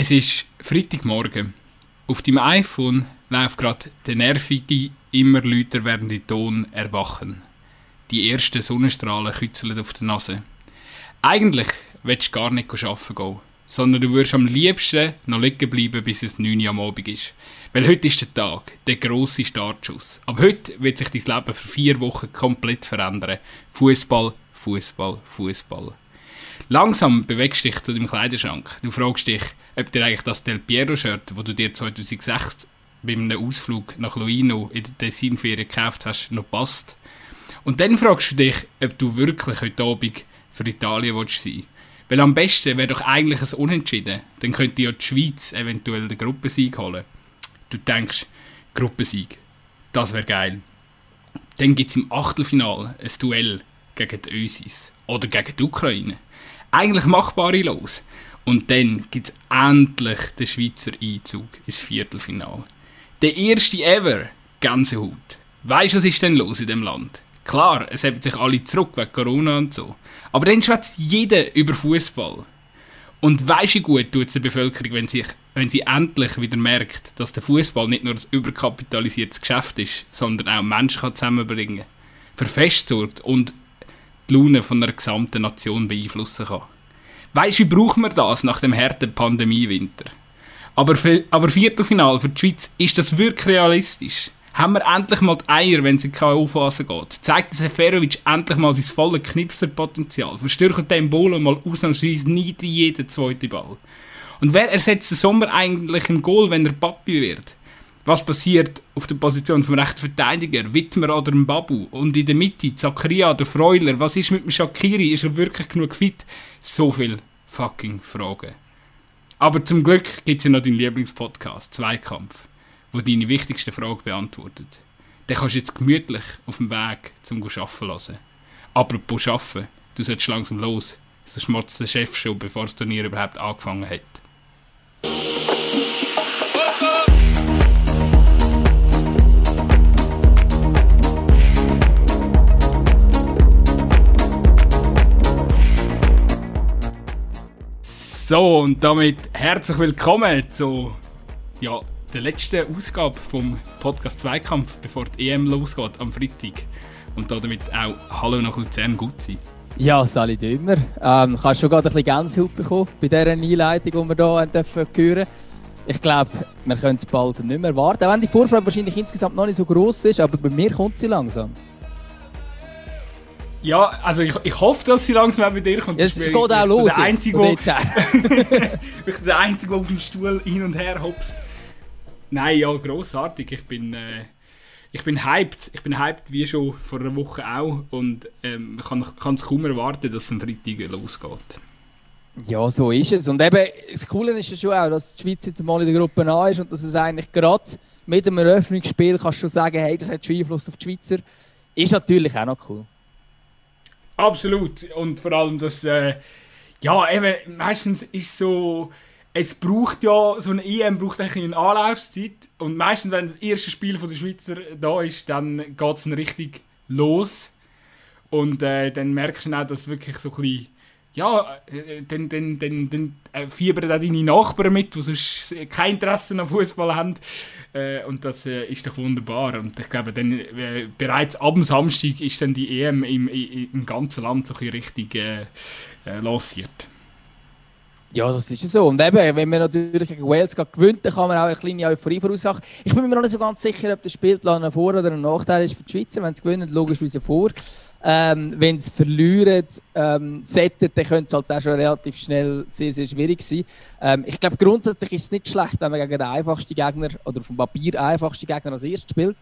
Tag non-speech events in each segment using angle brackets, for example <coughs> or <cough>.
Es ist Freitagmorgen. Auf deinem iPhone läuft gerade der nervige, immer lauter werdende Ton Erwachen. Die ersten Sonnenstrahlen kützeln auf der Nase. Eigentlich willst du gar nicht arbeiten gehen, sondern du würdest am liebsten noch liegen bleiben, bis es 9 Uhr am Abend ist. Weil heute ist der Tag, der grosse Startschuss. Aber heute wird sich dein Leben für vier Wochen komplett verändern. Fußball, Fußball, Fußball. Langsam bewegst du dich zu deinem Kleiderschrank. Du fragst dich, ob dir eigentlich das Del Piero-Shirt, das du dir 2006 bei einem Ausflug nach Luino in der Tessinferien gekauft hast, noch passt. Und dann fragst du dich, ob du wirklich heute Abend für Italien willst sein Weil am besten wäre doch eigentlich ein Unentschieden. Dann könnte ja die Schweiz eventuell den Gruppensieg holen. Du denkst, Gruppensieg, das wäre geil. Dann gibt es im Achtelfinal ein Duell gegen die Ösis oder gegen die Ukraine. Eigentlich machbare los. Und dann gibt es endlich den Schweizer Einzug ins Viertelfinal. Der erste ever Gänsehaut. Weißt du, was ist denn los in dem Land? Klar, es haben sich alle zurück wegen Corona und so. Aber dann schwätzt jeder über Fußball. Und weißt du gut tut es der Bevölkerung, wenn, sich, wenn sie endlich wieder merkt, dass der Fußball nicht nur ein überkapitalisiertes Geschäft ist, sondern auch Menschen kann zusammenbringen für Fest sorgt und die Laune von einer gesamten Nation beeinflussen kann. Weißt du, wie braucht man das nach dem harten Pandemiewinter? Aber, aber Viertelfinal für die Schweiz, ist das wirklich realistisch? Haben wir endlich mal die Eier, wenn es in die K.O.-Phase geht? Zeigt Seferovic endlich mal sein volles Knipserpotenzial? Verstärkt den Bolo mal ausnahmsweise nie jeden zweiten Ball? Und wer ersetzt den Sommer eigentlich im Goal, wenn er Papi wird? Was passiert auf der Position vom rechten Verteidiger? Wittmer oder dem Babu? Und in der Mitte, Zakaria oder Freuler? Was ist mit dem Shakiri? Ist er wirklich genug fit? So viel fucking Fragen. Aber zum Glück gibt es ja noch deinen Lieblingspodcast, Zweikampf, wo deine wichtigste Frage beantwortet. Den kannst du jetzt gemütlich auf dem Weg zum Arbeiten lassen. Apropos Arbeiten, du solltest langsam los, sonst schmotzt der Chef schon, bevor das Turnier überhaupt angefangen hat. So, und damit herzlich willkommen zu ja, der letzten Ausgabe vom Podcast Zweikampf, bevor die EM losgeht am Freitag. Und damit auch Hallo nach Luzern gut sein. Ja, Sali Dümmer. Ähm, hast schon gerade ein bisschen Gänsehaut bekommen bei dieser Einleitung, die wir hier hören dürfen Ich glaube, wir können es bald nicht mehr warten. Auch wenn die Vorfreude wahrscheinlich insgesamt noch nicht so groß ist, aber bei mir kommt sie langsam. Ja, also ich, ich hoffe, dass sie langsam auch bei dir kommt. Es, es geht auch los. Der Einzige, wo, ich bin der Einzige, der auf dem Stuhl hin und her hopst. Nein, ja, grossartig. Ich bin, äh, ich bin hyped. Ich bin hyped, wie schon vor einer Woche auch. Und ähm, kann es kaum erwarten, dass es am Freitag losgeht. Ja, so ist es. Und eben, das Coole ist ja schon auch, dass die Schweiz jetzt mal in der Gruppe A ist und dass es eigentlich gerade mit dem Eröffnungsspiel kannst du schon sagen, hey, das hat schon Einfluss auf die Schweizer. Ist natürlich auch noch cool. Absolut. Und vor allem, dass, äh, ja, eben, meistens ist so, es braucht ja, so eine EM braucht eigentlich eine Anlaufzeit. Und meistens, wenn das erste Spiel von der Schweizer da ist, dann geht es richtig los. Und äh, dann merkst du auch, dass wirklich so ein bisschen ja, äh, dann, dann, dann, dann äh, fiebern auch deine Nachbarn mit, die sonst kein Interesse an Fußball haben. Äh, und das äh, ist doch wunderbar. Und ich glaube, dann, äh, bereits ab dem Samstag ist dann die EM im, im, ganzen Land so ein richtig äh, lanciert. Ja, das ist so. Und eben, wenn man natürlich gegen Wales gewinnt, dann kann man auch eine kleine Euphorie verursachen. Ich bin mir noch nicht so ganz sicher, ob der Spielplan ein Vor- oder ein Nachteil ist für die Schweizer. Wenn sie gewinnen, logischerweise vor. Ähm, wenn sie verlieren, ähm, settet, dann könnte es halt auch schon relativ schnell sehr, sehr schwierig sein. Ähm, ich glaube, grundsätzlich ist es nicht schlecht, wenn man gegen den einfachsten Gegner oder vom Papier einfachsten Gegner als erstes spielt.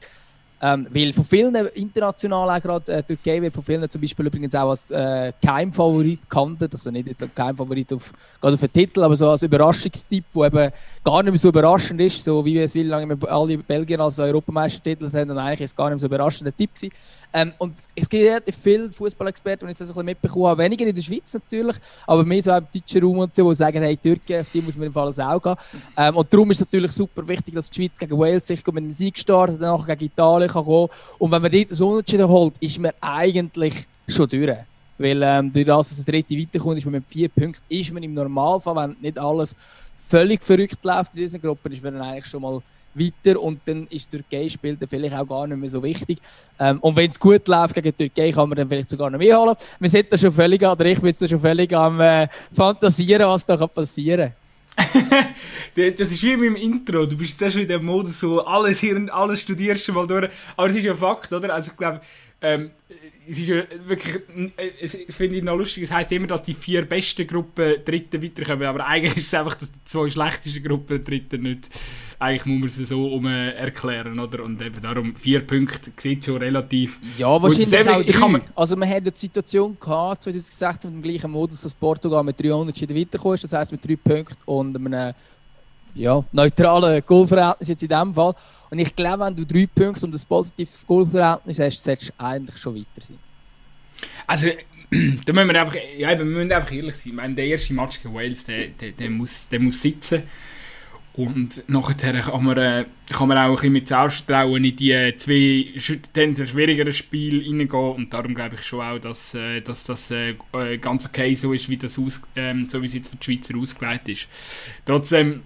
Ähm, weil von vielen international, auch gerade äh, Türkei wird von vielen zum Beispiel übrigens auch als äh, Keimfavorit gehandelt, also nicht jetzt ein Keimfavorit auf, gerade auf den Titel, aber so als Überraschungstipp, der eben gar nicht mehr so überraschend ist, so wie wir es wie lange alle Belgier als Europameistertitel haben, dann eigentlich ist es gar nicht mehr so überraschender Tipp gewesen. Ähm, und es gibt relativ viele Fußballexperten, die ich das ein bisschen mitbekommen habe, weniger in der Schweiz natürlich, aber mehr so im deutschen Raum und so, die sagen, hey, Türkei, auf die muss man im Fall auch gehen. Ähm, und darum ist es natürlich super wichtig, dass die Schweiz gegen Wales sich mit einem Sieg startet, danach gegen Italien Finale kann kommen Und wenn man dort das Unentschieden holt, ist man eigentlich schon durch. Weil ähm, durch das, dass der dritte weiterkommt, ist man mit vier Punkten, ist man im Normalfall, wenn nicht alles völlig verrückt läuft in dieser Gruppe, ist man dann eigentlich schon mal weiter und dann ist das Türkei-Spiel dann vielleicht auch gar nicht mehr so wichtig. Ähm, und wenn es gut läuft gegen Türkei, kann man dann vielleicht sogar noch mehr holen. Wir sind da schon völlig, oder ich bin da schon völlig am äh, fantasieren, was da passieren kann. <laughs> das ist wie mit dem Intro. Du bist jetzt schon in dem Modus, so alles hier alles studierst du mal durch. Aber es ist ja Fakt, oder? Also ich glaube, ähm, es ist wirklich, es finde ich noch lustig, es heisst immer, dass die vier besten Gruppen Dritten weiterkommen, aber eigentlich ist es einfach, dass die zwei schlechtesten Gruppen Dritten nicht, eigentlich muss man es so um erklären, oder? Und eben darum, vier Punkte sieht schon relativ... Ja, wahrscheinlich auch drei. Man, also man hat die Situation gehabt, 2016 mit dem gleichen Modus, dass Portugal mit 300 weitergekommen ist, das heisst mit drei Punkten und einem ja, neutralen Goalverhältnis jetzt in diesem Fall. Und ich glaube, wenn du drei Punkte und ein positives Goalverhältnis hast, solltest du eigentlich schon weiter sein. Also, <clears throat> da müssen wir einfach, ja, wir müssen einfach ehrlich sein. Meine, der erste Match gegen Wales, der, der, der, muss, der muss sitzen. Und nachher kann man, äh, kann man auch ein bisschen mit Selbstvertrauen in die zwei tendenziell schwierigeren Spiele reingehen. Und darum glaube ich schon auch, dass, äh, dass das äh, ganz okay so ist, wie das aus, ähm, so wie es jetzt für die Schweizer ausgelegt ist. Trotzdem,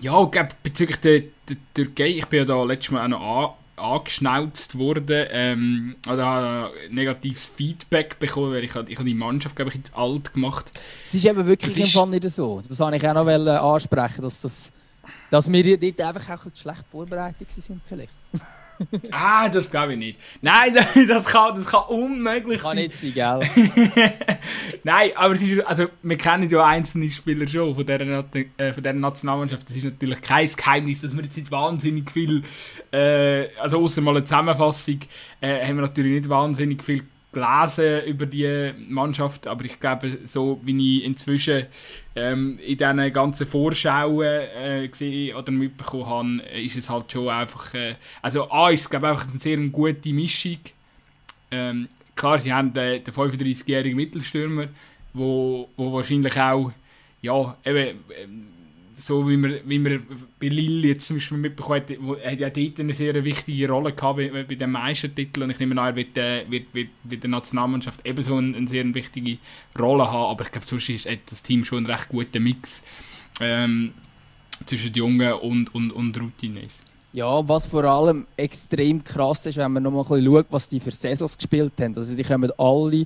ja, bezüglich der, der Türkei, ich bin ja da letztes Mal auch noch an, angeschnauzt worden, ähm, oder negatives Feedback bekommen, weil ich, ich habe die Mannschaft, glaube ich, jetzt alt gemacht. Es ist eben wirklich das im Fall nicht so. Das wollte ich auch noch ansprechen, dass, das, dass wir dort einfach auch schlecht vorbereitet sind vielleicht. Ah, das glaube ich nicht. Nein, <laughs> das kann, das kann unmöglich kann sein. Kann nicht sein, gell? <laughs> Nein, aber es ist, also, wir kennen ja einzelne Spieler schon von dieser, äh, von dieser Nationalmannschaft. Das ist natürlich kein Geheimnis, dass wir jetzt nicht wahnsinnig viel, äh, also außer mal eine Zusammenfassung, äh, haben wir natürlich nicht wahnsinnig viel gelesen über die Mannschaft, aber ich glaube, so wie ich inzwischen ähm, in diesen ganzen Vorschauen äh, gesehen oder mitbekommen habe, ist es halt schon einfach, äh, also A ist es glaube einfach eine sehr gute Mischung. Ähm, klar, sie haben den, den 35-jährigen Mittelstürmer, wo, wo wahrscheinlich auch, ja, eben, ähm, so wie man, wie man bei Lille jetzt zum Beispiel mitbekommen hat, wo, hat ja dort eine sehr wichtige Rolle gehabt bei, bei dem Meistertitel und ich nehme an, er wird, äh, wird, wird, wird der Nationalmannschaft ebenso eine, eine sehr wichtige Rolle haben, aber ich glaube, sonst ist das Team schon ein recht guter Mix ähm, zwischen Jungen und, und, und Routines. Ja, was vor allem extrem krass ist, wenn man noch mal ein bisschen schaut, was die für Saisons gespielt haben. Also die kommen alle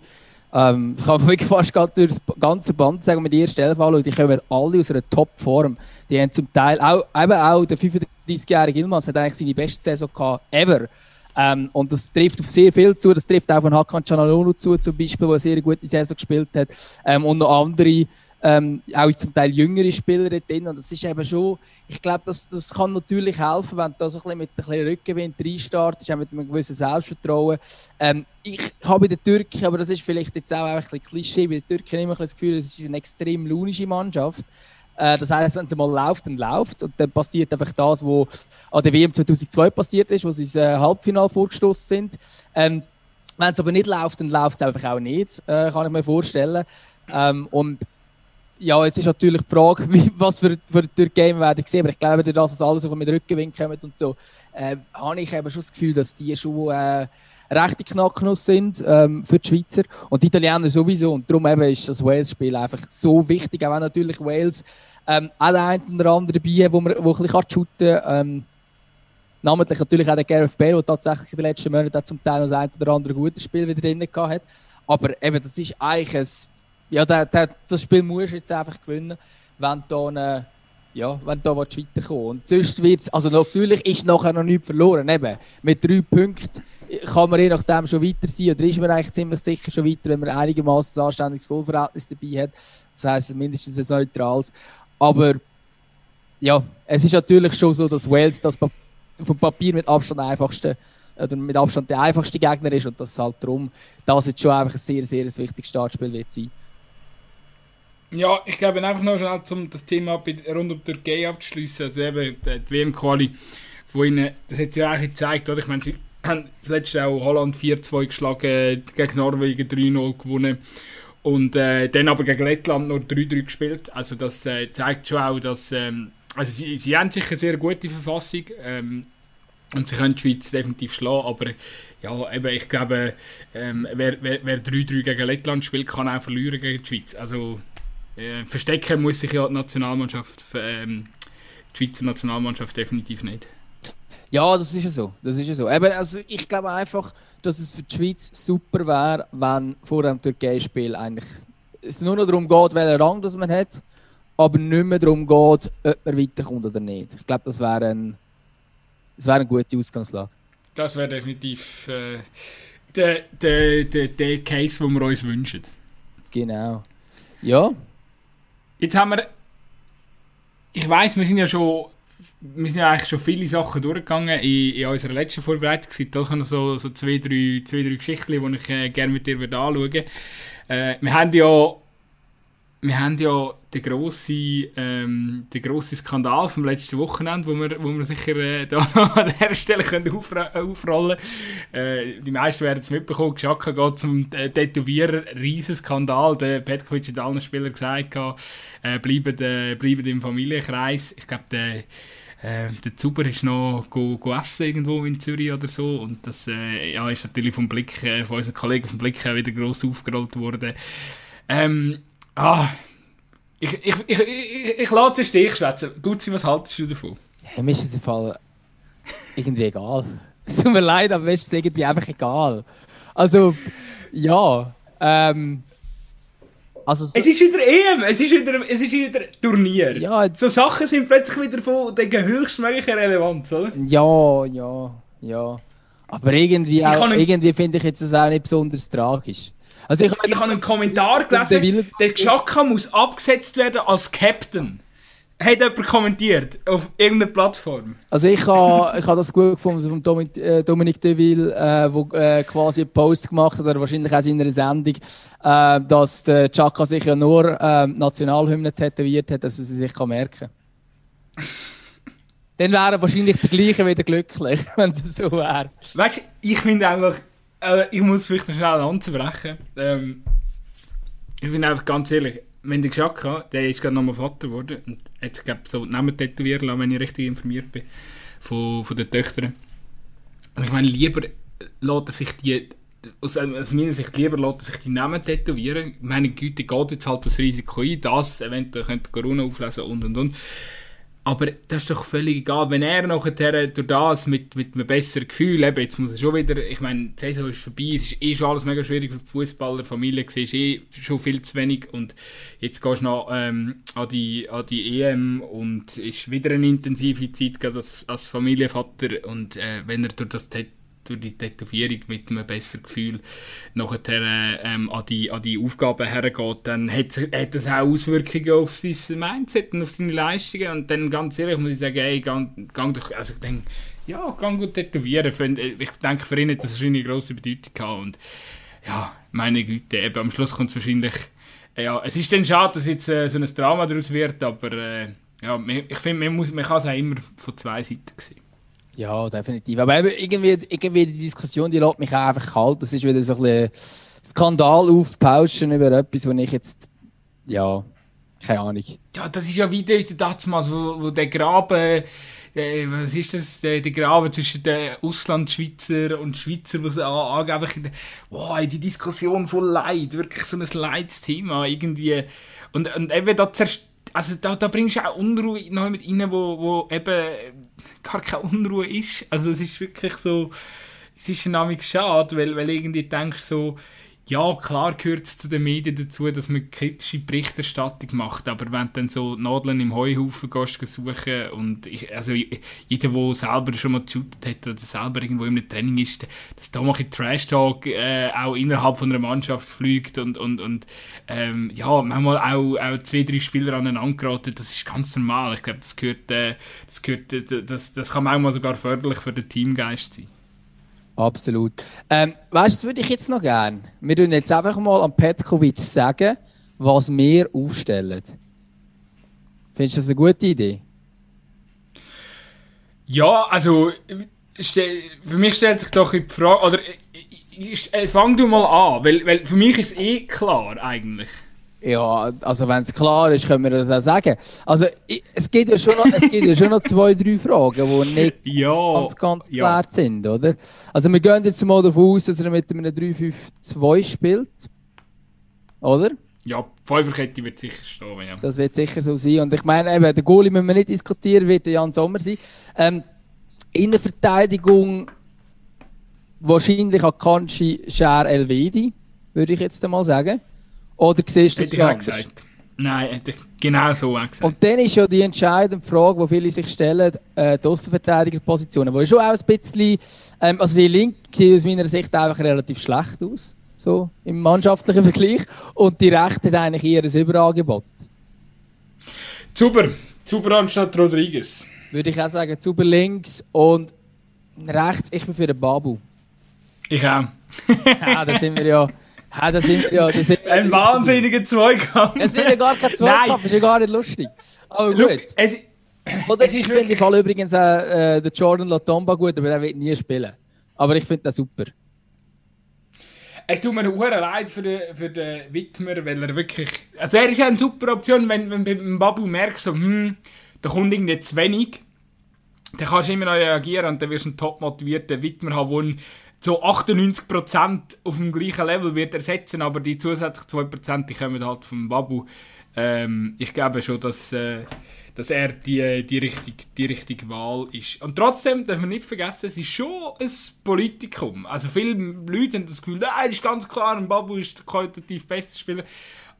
ähm, ich <laughs> kann wirklich fast durch das ganze Band sagen, mit ihr Stelle anschauen, die kommen alle aus einer Top-Form. Die haben zum Teil, auch, eben auch der 35-jährige Ilmaz hat eigentlich seine beste Saison gehabt, ever. Ähm, und das trifft auf sehr viel zu. Das trifft auch von Hakan Canalonu zu, zum Beispiel, der eine sehr gute Saison gespielt hat. Ähm, und noch andere ähm, auch zum Teil jüngere Spieler drin. Und das ist eben schon, ich glaube, das, das kann natürlich helfen, wenn du da so ein mit ein Rückenwind reinstartest, auch mit einem gewissen Selbstvertrauen. Ähm, ich habe bei den Türken, aber das ist vielleicht jetzt auch ein bisschen Klischee, bei den Türken immer das Gefühl, es ist eine extrem launische Mannschaft. Äh, das heißt, wenn es mal läuft, dann läuft es. Und dann passiert einfach das, was an der WM 2002 passiert ist, wo sie ins äh, Halbfinale vorgestoßen sind. Ähm, wenn es aber nicht läuft, dann läuft es einfach auch nicht, äh, kann ich mir vorstellen. Ähm, und ja, es ist natürlich die Frage, <laughs> wie, was für, für die wir werden sehen. Aber ich glaube, dass es alles mit Rückenwind kommt und so, äh, habe ich eben schon das Gefühl, dass die schon äh, rechte Knacknuss sind ähm, für die Schweizer und die Italiener sowieso. Und darum eben ist das Wales-Spiel einfach so wichtig, auch wenn natürlich Wales ähm, auch der eine oder andere dabei wo man wo ein bisschen shooten kann. Ähm, namentlich natürlich auch der Gareth Bale, der tatsächlich in den letzten Monaten zum Teil das ein oder andere gutes Spiel wieder drin hat. Aber eben, das ist eigentlich ein ja, der, der, das Spiel musst du jetzt einfach gewinnen, wenn du da, ja, wenn du da weiterkommen Und sonst wird also natürlich ist nachher noch nichts verloren. Eben, mit drei Punkten kann man je nachdem schon weiter sein oder ist man eigentlich ziemlich sicher schon weiter, wenn man einigermaßen ein anständiges Goalverhältnis dabei hat. Das heisst mindestens ein neutrales. Aber ja, es ist natürlich schon so, dass Wales das vom Papier mit Abstand einfachste oder mit Abstand der einfachste Gegner ist und das halt darum, dass es schon einfach ein sehr, sehr wichtiges Startspiel wird sein. Ja, ich glaube einfach noch schnell, um das Thema rund um die Türkei abzuschließen. Also eben die WM-Quali, wo ihnen, das hat sie eigentlich gezeigt, oder? Ich meine, sie <coughs> haben das letzte auch Holland 4-2 geschlagen, gegen Norwegen 3-0 gewonnen und äh, dann aber gegen Lettland nur 3-3 gespielt. Also das äh, zeigt schon auch, dass ähm, also sie, sie haben sicher eine sehr gute Verfassung ähm, und sie können die Schweiz definitiv schlagen, aber ja, eben, ich glaube, ähm, wer 3-3 wer, wer gegen Lettland spielt, kann auch verlieren gegen die Schweiz. Also äh, verstecken muss sich ja die Nationalmannschaft, ähm, die Schweizer Nationalmannschaft definitiv nicht. Ja, das ist ja so. Das ist ja so. Eben, also ich glaube einfach, dass es für die Schweiz super wäre, wenn vor dem Türkei-Spiel eigentlich es nur noch darum geht, welchen Rang das man hat, aber nicht mehr darum geht, ob man weiterkommt oder nicht. Ich glaube, das wäre ein, das wäre eine gute Ausgangslage. Das wäre definitiv äh, der, der, der, der Case, den wir uns wünschen. Genau. Ja. Jetzt haben wir. Ich weiß, wir sind ja schon. Wir sind ja eigentlich schon viele Sachen durchgegangen in, in unserer letzten Vorbereitung. Es gibt doch noch so, so zwei, drei, zwei, drei Geschichten, die ich äh, gerne mit dir anschauen würde. Äh, wir haben ja wir haben ja den grossen, ähm, den grossen Skandal vom letzten Wochenende, wo wir, wo wir sicher äh, da <laughs> an dieser Stelle können aufra aufrollen können. Äh, die meisten werden es mitbekommen. Geschaka geht zum äh, Tätowierer. Riesenskandal. Der Petkovic hat allen Spielern gesagt, äh, bleiben, äh, bleiben im Familienkreis. Ich glaube, der, äh, der Zuber ist noch go, go essen irgendwo in Zürich oder so. Und das äh, ja, ist natürlich vom Blick, äh, von unseren Kollegen vom Blick wieder gross aufgerollt worden. Ähm, Ah, ich, ich, ich, ich, ich lasse es Stich schwätzen. Gutzi, was haltest du davon? Ja, mir ist es im Fall irgendwie egal. <laughs> Es tut mir leid, aber mir ist es irgendwie einfach egal. Also, ja. Ähm, also so es ist wieder EM, es ist wieder, es ist wieder Turnier. Ja, so Sachen sind plötzlich wieder von der höchstmöglichen Relevanz, oder? Ja, ja, ja. Aber irgendwie, irgendwie finde ich jetzt das auch nicht besonders tragisch. Also ich, ich habe einen Kommentar gelesen, der Xhaka muss abgesetzt werden als Captain. Hat jemand kommentiert auf irgendeiner Plattform? Also ich habe ich ha das gut gefunden von Dominik, äh, Dominique Deville, äh, wo äh, quasi einen Post gemacht hat, oder wahrscheinlich auch in einer Sendung, äh, dass der Chaka sich ja nur äh, Nationalhymne tätowiert hat, dass er sie sich kann merken kann. <laughs> Dann wäre wahrscheinlich der gleiche wieder glücklich, <laughs> wenn das so wäre. Weißt du, ich finde einfach, äh, ich muss vielleicht schnell anzubrechen. Ähm, ich bin einfach ganz ehrlich, wenn der Xhaka, der ist gerade nochmal Vater geworden und hat sich so Namen tätowieren lassen, wenn ich richtig informiert bin, von, von den Töchtern. Und ich meine, lieber lässt er sich die, aus, aus meiner Sicht, lieber lässt er sich die Namen tätowieren. Meine Güte, geht jetzt halt das Risiko ein, das eventuell könnte Corona auflesen und und und. Aber das ist doch völlig egal, wenn er nachher durch das mit, mit einem besseren Gefühl, eben, jetzt muss er schon wieder, ich meine, die Saison ist vorbei, es ist eh schon alles mega schwierig für die Fußballer, Familie, ist eh schon viel zu wenig und jetzt gehst du noch ähm, an, die, an die EM und es ist wieder eine intensive Zeit als, als Familienvater und äh, wenn er durch das durch die Tätowierung mit einem besseren Gefühl nachher ähm, an, die, an die Aufgaben hergeht, dann hat, hat das auch Auswirkungen auf sein Mindset und auf seine Leistungen. Und dann ganz ehrlich muss ich sagen, ey, gang, gang also ich denke, ja, gang gut tätowieren. Ich denke, für ihn hat das eine grosse Bedeutung gehabt. Und ja, meine Güte, eben am Schluss kommt es wahrscheinlich, ja, es ist dann schade, dass jetzt äh, so ein Drama daraus wird, aber äh, ja, ich finde, man, man kann es auch immer von zwei Seiten sehen. Ja, definitiv. Aber irgendwie, irgendwie die Diskussion, die lässt mich auch einfach kalt. Das ist wieder so ein bisschen Skandal aufpauschen über etwas, wo ich jetzt, ja, keine Ahnung. Ja, das ist ja wieder damals, wo, wo der Graben, der, was ist das, der, der Graben zwischen den Auslandschweizer und Schweizer, was angeblich, wow, die Diskussion voll Leid, wirklich so ein Leidsthema irgendwie. Und, und eben da zerstört also da, da bringst du auch Unruhe noch mit rein, wo, wo eben gar keine Unruhe ist. Also es ist wirklich so, es ist ein schade, weil, weil irgendwie denkst so, ja, klar gehört es zu den Medien dazu, dass man kritische Berichterstattung macht, aber wenn du dann so Nadeln im Heuhaufen gehst suchen und ich, also jeder, der selber schon mal geshootet hat oder selber irgendwo im Training ist, dass da mal ein Trash-Talk äh, auch innerhalb von einer Mannschaft fliegt und, und, und ähm, ja, manchmal auch, auch zwei, drei Spieler aneinander geraten, das ist ganz normal. Ich glaube, das gehört, äh, das gehört, äh, das, das kann manchmal sogar förderlich für den Teamgeist sein. Absolut. Ähm, weißt du, das würde ich jetzt noch gerne. Wir tun jetzt einfach mal an Petkovic sagen, was wir aufstellen. Findest du das eine gute Idee? Ja, also für mich stellt sich doch die Frage, oder äh, fang du mal an, weil, weil für mich ist eh klar eigentlich. Ja, also wenn es klar ist, können wir das auch sagen. Also es gibt ja schon noch, es gibt ja schon noch zwei, drei Fragen, die nicht <laughs> ja, ganz, ganz ja. klar sind, oder? Also wir gehen jetzt mal davon aus, dass er mit einem 3-5-2 spielt. Oder? Ja, Fünferkette wird sicher stehen, ja. Das wird sicher so sein. Und ich meine, eben, der Goalie müssen wir nicht diskutieren, wird der Jan Sommer sein. Ähm, in der Verteidigung wahrscheinlich Akanji, Scher, Elvedi, würde ich jetzt einmal sagen. Oder siehst du das auch gesagt. Nein, genau so gesagt. Und dann ist ja die entscheidende Frage, die viele sich stellen, äh, die Außenverteidigerpositionen, wo schon auch ein bisschen, ähm, also die Linke sieht aus meiner Sicht einfach relativ schlecht aus, so im mannschaftlichen <laughs> Vergleich, und die Rechte ist eigentlich eher ein Überangebot. Zuber, Zuber anstatt Rodriguez. Würde ich auch sagen, Zuber links und rechts, ich bin für den Babu. Ich auch. <laughs> ja, da sind wir ja... <laughs> Ja, da sind ja. Da sind Ein wahnsinniger Zweikampf. Es wird ja gar kein Zweikampf, ist ja gar nicht lustig. Aber gut. Look, es, Oder es ich finde im Fall übrigens auch äh, den Jordan Latomba gut, aber der wird nie spielen. Aber ich finde den super. es tut mir hure leid für den, für den Widmer, weil er wirklich. Also er ist ja eine super Option, wenn, wenn du beim Babu merkst, so, hm, da kommt irgendwie zu wenig. Dann kannst du immer noch reagieren und dann wirst du einen top motivierten Widmer haben, der so 98% auf dem gleichen Level wird ersetzen, aber die zusätzlichen 2% die kommen halt vom Babu. Ähm, ich glaube schon, dass, äh, dass er die, die, richtige, die richtige Wahl ist. Und trotzdem darf man nicht vergessen, es ist schon ein Politikum. Also viele Leute haben das Gefühl, nein, ist ganz klar, ein Babu ist der qualitativ beste Spieler.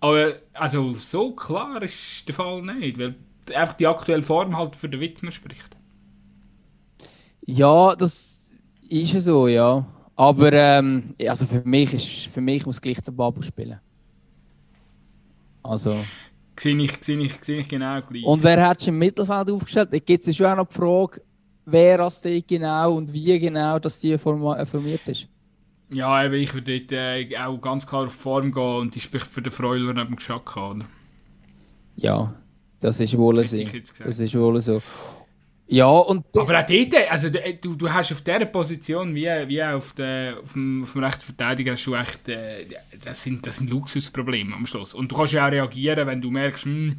Aber also so klar ist der Fall nicht, weil einfach die aktuelle Form halt für den Widmer spricht. Ja, das ist ja so, ja. Aber ähm, also für mich ist für mich muss gleich der Babu spielen. Also. Sehe ich, sehe ich, sehe ich genau gleich. Und wer hat im Mittelfeld aufgestellt? Da gibt es schon auch noch die Frage, wer die genau und wie genau das die äh, formiert ist. ja, eben, ich würde dort äh, auch ganz klar auf Form gehen und die spricht für den Freuler neben Geschacke an. Ja, das ist wohl so. Das ist wohl so. Ja, und Aber auch dort, also d- du, du hast auf dieser Position, wie, wie auf, der, auf, dem, auf dem Rechtsverteidiger, hast du echt, äh, das, sind, das sind Luxusprobleme am Schluss. Und du kannst ja auch reagieren, wenn du merkst, hm,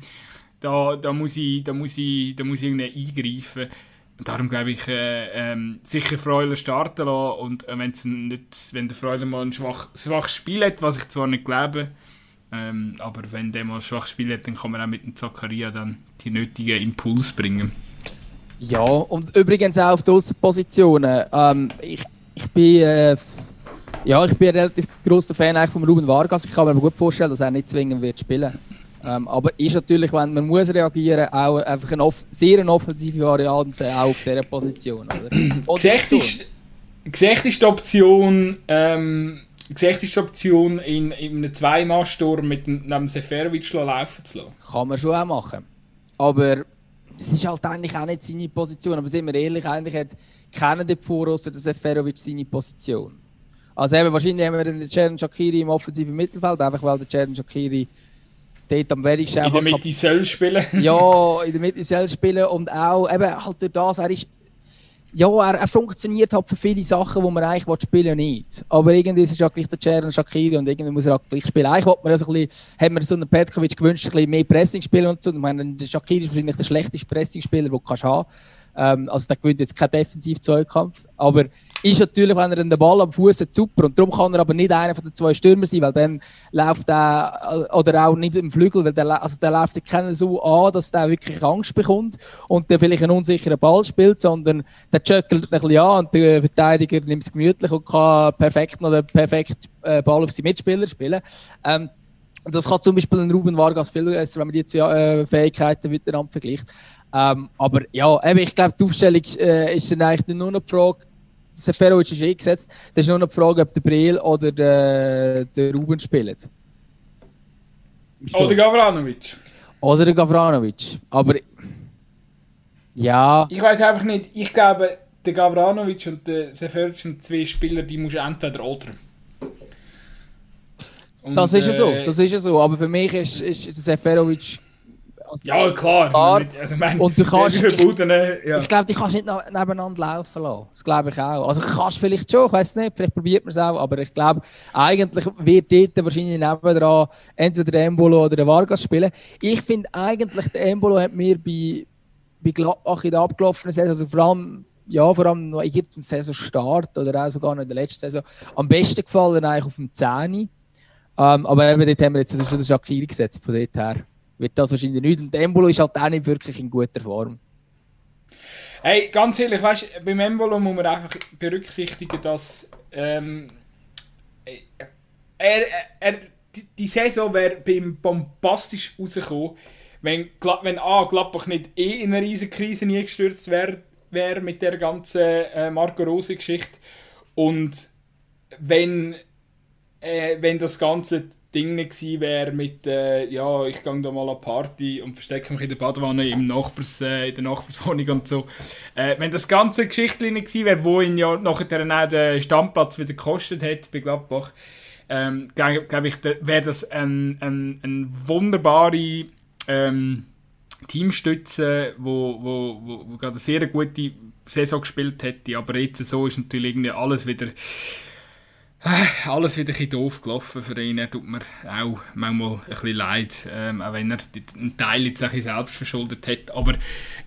da, da, muss ich, da, muss ich, da muss ich eingreifen. Und darum glaube ich, äh, ähm, sicher Freuler starten lassen und äh, wenn's nicht, wenn der Freuler mal ein schwach, schwaches Spiel hat, was ich zwar nicht glaube, ähm, aber wenn der mal ein schwaches Spiel hat, dann kann man auch mit dem Zakaria dann die nötigen Impuls bringen. Ja, und übrigens auch auf die Außenpositionen. Ähm, ich, ich bin äh, ja, ich bin ein relativ grosser Fan eigentlich von Ruben Vargas. Ich kann mir gut vorstellen, dass er nicht zwingend wird spielen. Ähm, aber ist natürlich, wenn man muss reagieren, auch einfach eine sehr eine offensive Variante auch auf dieser Position. Gesagt <clears throat> ist, gesagt ist die Option, ähm, gesagt ist die Option in, in einem Zweimann-Sturm mit neben Seferovic laufen zu lassen. Kann man schon auch machen. Aber es ist halt eigentlich auch nicht seine Position. Aber sind wir ehrlich, eigentlich hat keiner davor außer der Seferovic seine Position. Also eben, wahrscheinlich haben wir den Ceren Shakiri im offensiven Mittelfeld, einfach weil der Ceren Shakiri dort am wenigsten In der Mitte soll spielen. ja, in der Mitte selbst spielen und auch eben halt durch das, er ist ja, er, er funktioniert halt für viele Sachen, wo man eigentlich spielen nicht. Aber irgendwie ist es ja gleich der Ceren Shakiri und irgendwie muss er auch gleich spielen. Eigentlich wollte man ja so ein bisschen, hat man so einen Petkovic gewünscht, ein bisschen mehr Pressing spielen und so. Ich meine, der Shakiri ist wahrscheinlich der schlechteste Pressing-Spieler, den du kannst haben ähm, Also der gewinnt jetzt keinen Defensiv-Zweikampf. Aber ist natürlich, wenn er den Ball am Fuß hat, super. Und darum kann er aber nicht einer den zwei Stürmer sein, weil dann läuft er, oder auch nicht im Flügel, weil der, also der läuft keinen so an, dass der wirklich Angst bekommt und der vielleicht einen unsicheren Ball spielt, sondern der jöckelt ein bisschen an und der Verteidiger nimmt es gemütlich und kann perfekt noch den perfekten äh, Ball auf seine Mitspieler spielen. Ähm, das kann zum Beispiel ein Ruben Vargas viel besser, wenn man die zwei äh, Fähigkeiten miteinander vergleicht. Ähm, aber ja, eben, ich glaube, die Aufstellung äh, ist dann eigentlich nur noch die Frage, Seferovic ist eh gesetzt, das ist nur noch die Frage, ob der Briel oder der, der Ruben spielen. Oder Gavranovic. Oder der Gavranovic. Aber ja, Ich weiß einfach nicht, ich glaube, der Gavranovic und der Seferovic sind zwei Spieler, die musst du entweder oder. Und, das ist ja so, äh, das ist ja so. Aber für mich ist, ist Seferovic. Also- Ja, klar. Klar. Also, mein, Und du <laughs> kannst- wie verbotene, ja. Ich glaube, die kannst nicht na- nebeneinander laufen lassen. Das glaube ich auch. Also kannst vielleicht schon, ich weiß nicht, vielleicht probiert man es auch, aber ich glaube, eigentlich wird dort wahrscheinlich nebendran entweder der Embolo oder der Vargas spielen. Ich finde eigentlich, der Embolo hat mir bei, bei Gladbach in der abgelaufenen Saison, also vor allem, ja, vor allem noch hier zum Saisonstart oder auch sogar noch in der letzten Saison, am besten gefallen eigentlich auf dem 10. Ähm, aber eben dort haben wir jetzt schon den Shakiri gesetzt, von dort her wird das wahrscheinlich nicht. Und Embolo ist halt auch nicht wirklich in guter Form. Hey, ganz ehrlich, weißt du, beim Embolo muss man einfach berücksichtigen, dass ähm, er, er, die, Saison wäre beim bombastisch rausgekommen, wenn, A, Gladbach nicht eh in eine riesige Krise nie gestürzt wäre wär mit der ganzen äh, Marco Rose-Geschichte und wenn, äh, wenn das ganze Ding gewesen wäre mit, äh, ja, ich gehe da mal an Party und verstecke mich in der Badewanne im Nachbars, äh, in der Nachbarswohnung und so. Äh, wenn das ganze Geschichte gewesen wäre, wo ihn ja nachher auch den Stammplatz wieder gekostet hat bei Gladbach, ähm, glaube glaub ich, wäre das ein, ein, ein wunderbare ähm, Teamstütze, wo, wo, wo, wo gerade eine sehr gute Saison gespielt hätte. Aber jetzt so ist natürlich irgendwie alles wieder alles wieder ein doof gelaufen für ihn. Er tut mir auch manchmal ein bisschen leid, ähm, auch wenn er einen Teil jetzt ein selbst verschuldet hat. Aber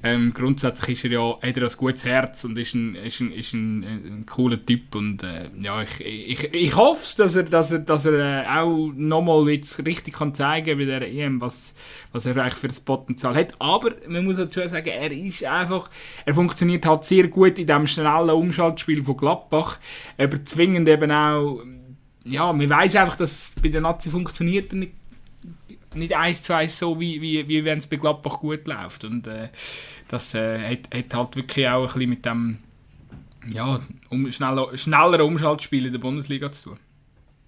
ähm, grundsätzlich ist er ja, hat er ein gutes Herz und ist ein, ist ein, ist ein, ein cooler Typ. Und äh, ja, ich, ich, ich hoffe, dass er, dass er, dass er äh, auch nochmal richtig kann zeigen bei der EM, was, was er eigentlich für das Potenzial hat. Aber man muss halt schon sagen, er ist einfach, er funktioniert halt sehr gut in dem schnellen Umschaltspiel von Gladbach, aber zwingend eben auch ja, man weiß einfach, dass es bei der Nazi funktioniert nicht, nicht eins zu eins so, wie, wie, wie wenn es bei Gladbach gut läuft. Und äh, das äh, hat, hat halt wirklich auch ein bisschen mit dem ja, um, schneller, schnelleren Umschaltspiel in der Bundesliga zu tun.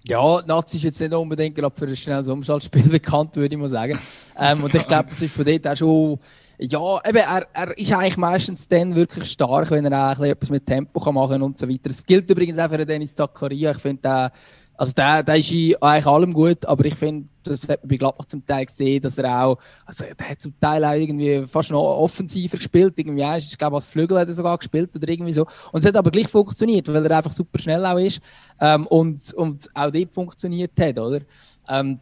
Ja, Nazi ist jetzt nicht unbedingt gerade für ein schnelles Umschaltspiel <laughs> bekannt, würde ich mal sagen. Ähm, und ich glaube, das ist von dort auch schon. Ja, eben, er, er ist eigentlich meistens dann wirklich stark, wenn er auch etwas mit Tempo kann machen kann und so weiter. Das gilt übrigens auch für Dennis Zakaria. Ich finde, der also der, der ist in eigentlich allem gut, aber ich finde, das hat man bei Gladbach zum Teil gesehen, dass er auch, also der hat zum Teil auch irgendwie fast noch offensiver gespielt, irgendwie, ich glaube als Flügel hat er sogar gespielt oder irgendwie so. Und es hat aber gleich funktioniert, weil er einfach super schnell auch ist ähm, und, und auch dort funktioniert hat, oder? Ähm,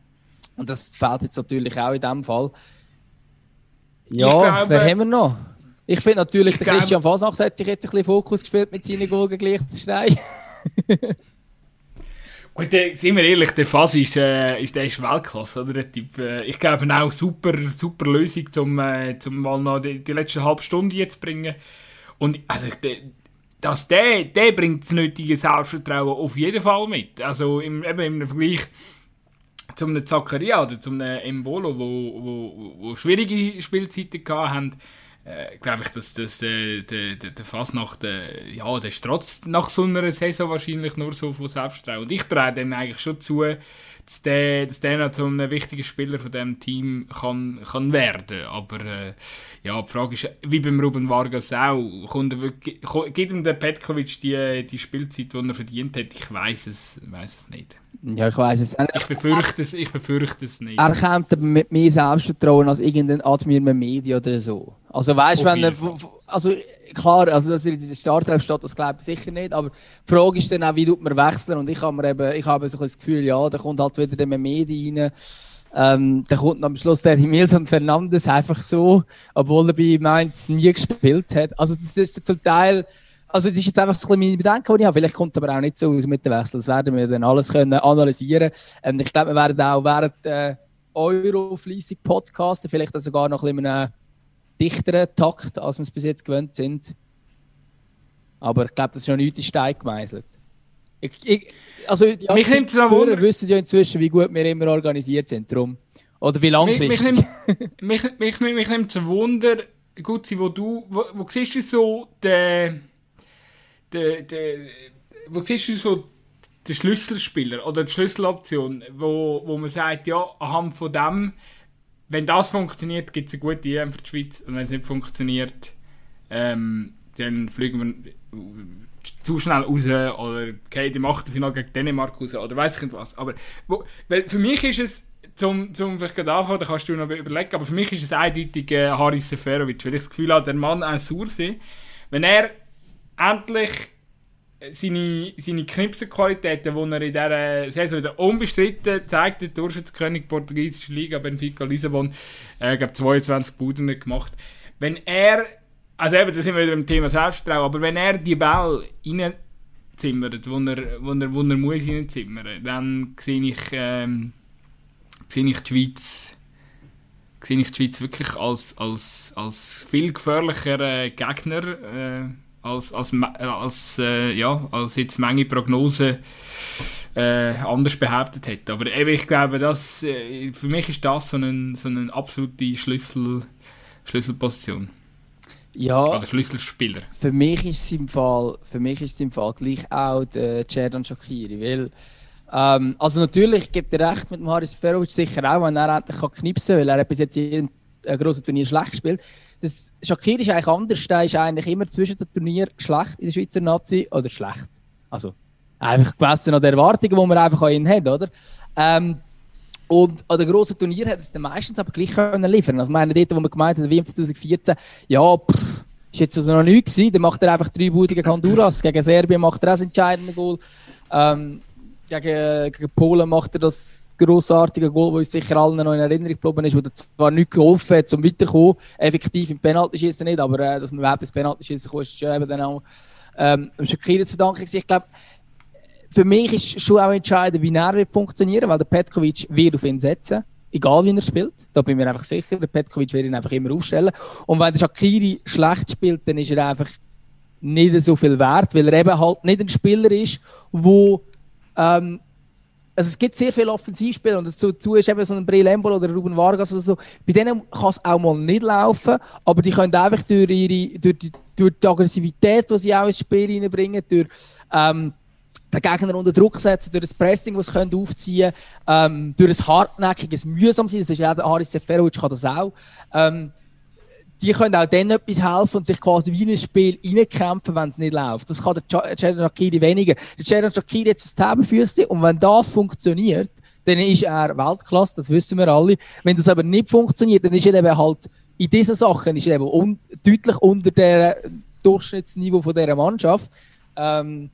und das fehlt jetzt natürlich auch in dem Fall. Ja, wer haben wir noch? Ich finde natürlich, der Christian Fasnacht hat sich jetzt ein bisschen Fokus gespielt mit seinen Goal gegen <laughs> Liechtenstein. Gut, sind wir ehrlich, der Fass ist, äh, ist, der ist Weltklasse, oder? Der typ, äh, ich glaube auch super, super Lösung, um äh, zum mal noch die, die letzte halbe Stunde jetzt zu bringen. Und also, der, dass der, der bringt das nötige Selbstvertrauen auf jeden Fall mit. Also im, eben im Vergleich zum Zakaria oder zum Embolo, wo, wo, wo schwierige Spielzeiten hatten, äh, glaube ich, dass, dass der, der, der, Fasnacht, äh, ja, der strotzt nach so einer Saison wahrscheinlich nur so von Selbstvertrauen. Und ich traue dem eigentlich schon zu, dass der, dass der noch zu einem wichtigen Spieler von diesem Team kann, kann werden. Aber äh, ja, die Frage ist, wie beim Ruben Vargas auch, kommt er gibt ihm der Petkovic die, die Spielzeit, die er verdient hat? Ich weiß es, weiss es nicht. Ja, ich weiß es nicht. Ich befürchte es, ich befürchte es nicht. Er kommt mit mehr Selbstvertrauen als irgendein Admir Media oder so. Also weißt du, wenn er, also klar, also dass er in der Startelf steht, das glaube ich sicher nicht, aber die Frage ist dann auch, wie tut man wechseln und ich habe mir eben, ich habe so das Gefühl, ja, da kommt halt wieder der Medi rein, ähm, da kommt am Schluss der Emilson Fernandes einfach so, obwohl er bei Mainz nie gespielt hat. Also das ist zum Teil, also das ist jetzt einfach so ein bisschen meine Bedenken, die ich habe. Vielleicht kommt es aber auch nicht so aus mit dem Wechsel. Das werden wir dann alles können analysieren. Ähm, ich glaube, wir werden auch während äh, Euro fleissig podcasten, vielleicht sogar noch ein bisschen dichteren Takt, als wir es bis jetzt gewöhnt sind. Aber ich glaube, das ist noch nicht in Stein gemeißelt. Ich, ich, also die mich nimmt Hörer wissen ja inzwischen, wie gut wir immer organisiert sind. Drum. Oder wie langfristig. Mich, mich, mich, mich, mich, mich nimmt es Wunder, gut, wo du, wo, wo siehst du so den, den, den, wo siehst du so den Schlüsselspieler oder die Schlüsseloption, wo, wo man sagt, ja, anhand von dem wenn das funktioniert, gibt es eine gute EM für die Schweiz. Und wenn es nicht funktioniert, ähm, dann fliegen wir zu schnell raus oder gehen im Achtelfinale gegen Dänemark raus oder weiß ich nicht was. Aber wo, weil für mich ist es, zum, zum vielleicht gerade anfangen, da kannst du noch überlegen, aber für mich ist es eindeutig äh, Haris Seferovic, weil ich das Gefühl habe, der Mann ein Sursee, wenn er endlich seine, seine Knipsenqualitäten, die er in dieser Saison wieder unbestritten zeigt, der Durchschnittskönig portugiesischer Liga, Benfica Lissabon, äh, glaube 22 Buden gemacht. Wenn er, also eben, da sind wir wieder beim Thema Selbstvertrauen, aber wenn er die Ball rein zimmert, wo er, wo er, wo er muss zimmern, dann sehe ich, ähm, sehe ich die Schweiz sehe ich die Schweiz wirklich als, als, als viel gefährlicher Gegner äh, als, als, als, äh, ja, als jetzt manche Prognosen äh, anders behauptet hätte. Aber eben, ich glaube, das, äh, für mich ist das so eine, so eine absolute Schlüssel, Schlüsselposition. Ja, Oder Schlüsselspieler. Für mich ist es im Fall, für mich ist es im Fall gleich auch der Cerdan Shakiri, weil ähm, also natürlich gibt er recht mit dem Haris Ferovic sicher auch, wenn er endlich kann knipsen kann, weil er bis jetzt in jedem äh, grossen Turnier schlecht gespielt. Das Shakiri ist eigentlich anders, der ist eigentlich immer zwischen den Turnieren schlecht in der Schweizer Nazi oder schlecht. Also einfach gemessen an den Erwartungen, die man einfach an ihn hat, oder? Ähm, und an den grossen Turnier hat es dann meistens aber gleich können liefern. Also meine dort, wo man gemeint hat, WM 2014, ja, pff, ist jetzt also noch nichts gewesen. Dann macht er einfach drei Buden gegen Honduras. Gegen Serbien macht er auch das entscheidende Goal. Ähm, gegen, gegen Polen macht er das grossartige Goal, das uns sicher allen noch in Erinnerung geblieben ist, wo er zwar nicht geholfen hat, zum Weiterkommen, effektiv im Penaltyschießen nicht, aber äh, dass man überhaupt ins Penaltyschießen kommt, ist eben dann auch ähm, Shakira zu danken. Ich glaube, für mich ist schon auch entscheidend, wie er wird funktionieren, weil der Petkovic wird auf ihn setzen. Egal wie er spielt, da bin ich mir einfach sicher, der Petkovic wird ihn einfach immer aufstellen. Und wenn der Shakiri schlecht spielt, dann ist er einfach nicht so viel wert, weil er eben halt nicht ein Spieler ist, wo ähm, also es gibt sehr viele Offensivspieler und dazu ist eben so ein Brill Embol oder Ruben Vargas oder so. Bei denen kann es auch mal nicht laufen, aber die können einfach durch, ihre, durch, die, durch die Aggressivität, die sie auch ins Spiel reinbringen, durch ähm, den Gegner unter Druck setzen, durch das Pressing, das sie aufziehen können, ähm, durch ein hartnäckiges Mühsam sein, das ist ja der Haris Seferovic kann das auch. Ähm, die können auch dann etwas helfen und sich quasi wie in ein Spiel reinkämpfen, wenn es nicht läuft. Das kann der Jaden Shakiri weniger. Der Jaden Shakiri hat das Tabenfüßchen und wenn das funktioniert, dann ist er Weltklasse, das wissen wir alle. Wenn das aber nicht funktioniert, dann ist er eben halt in diesen Sachen ist er eben un deutlich unter dem Durchschnittsniveau von dieser Mannschaft. Ähm,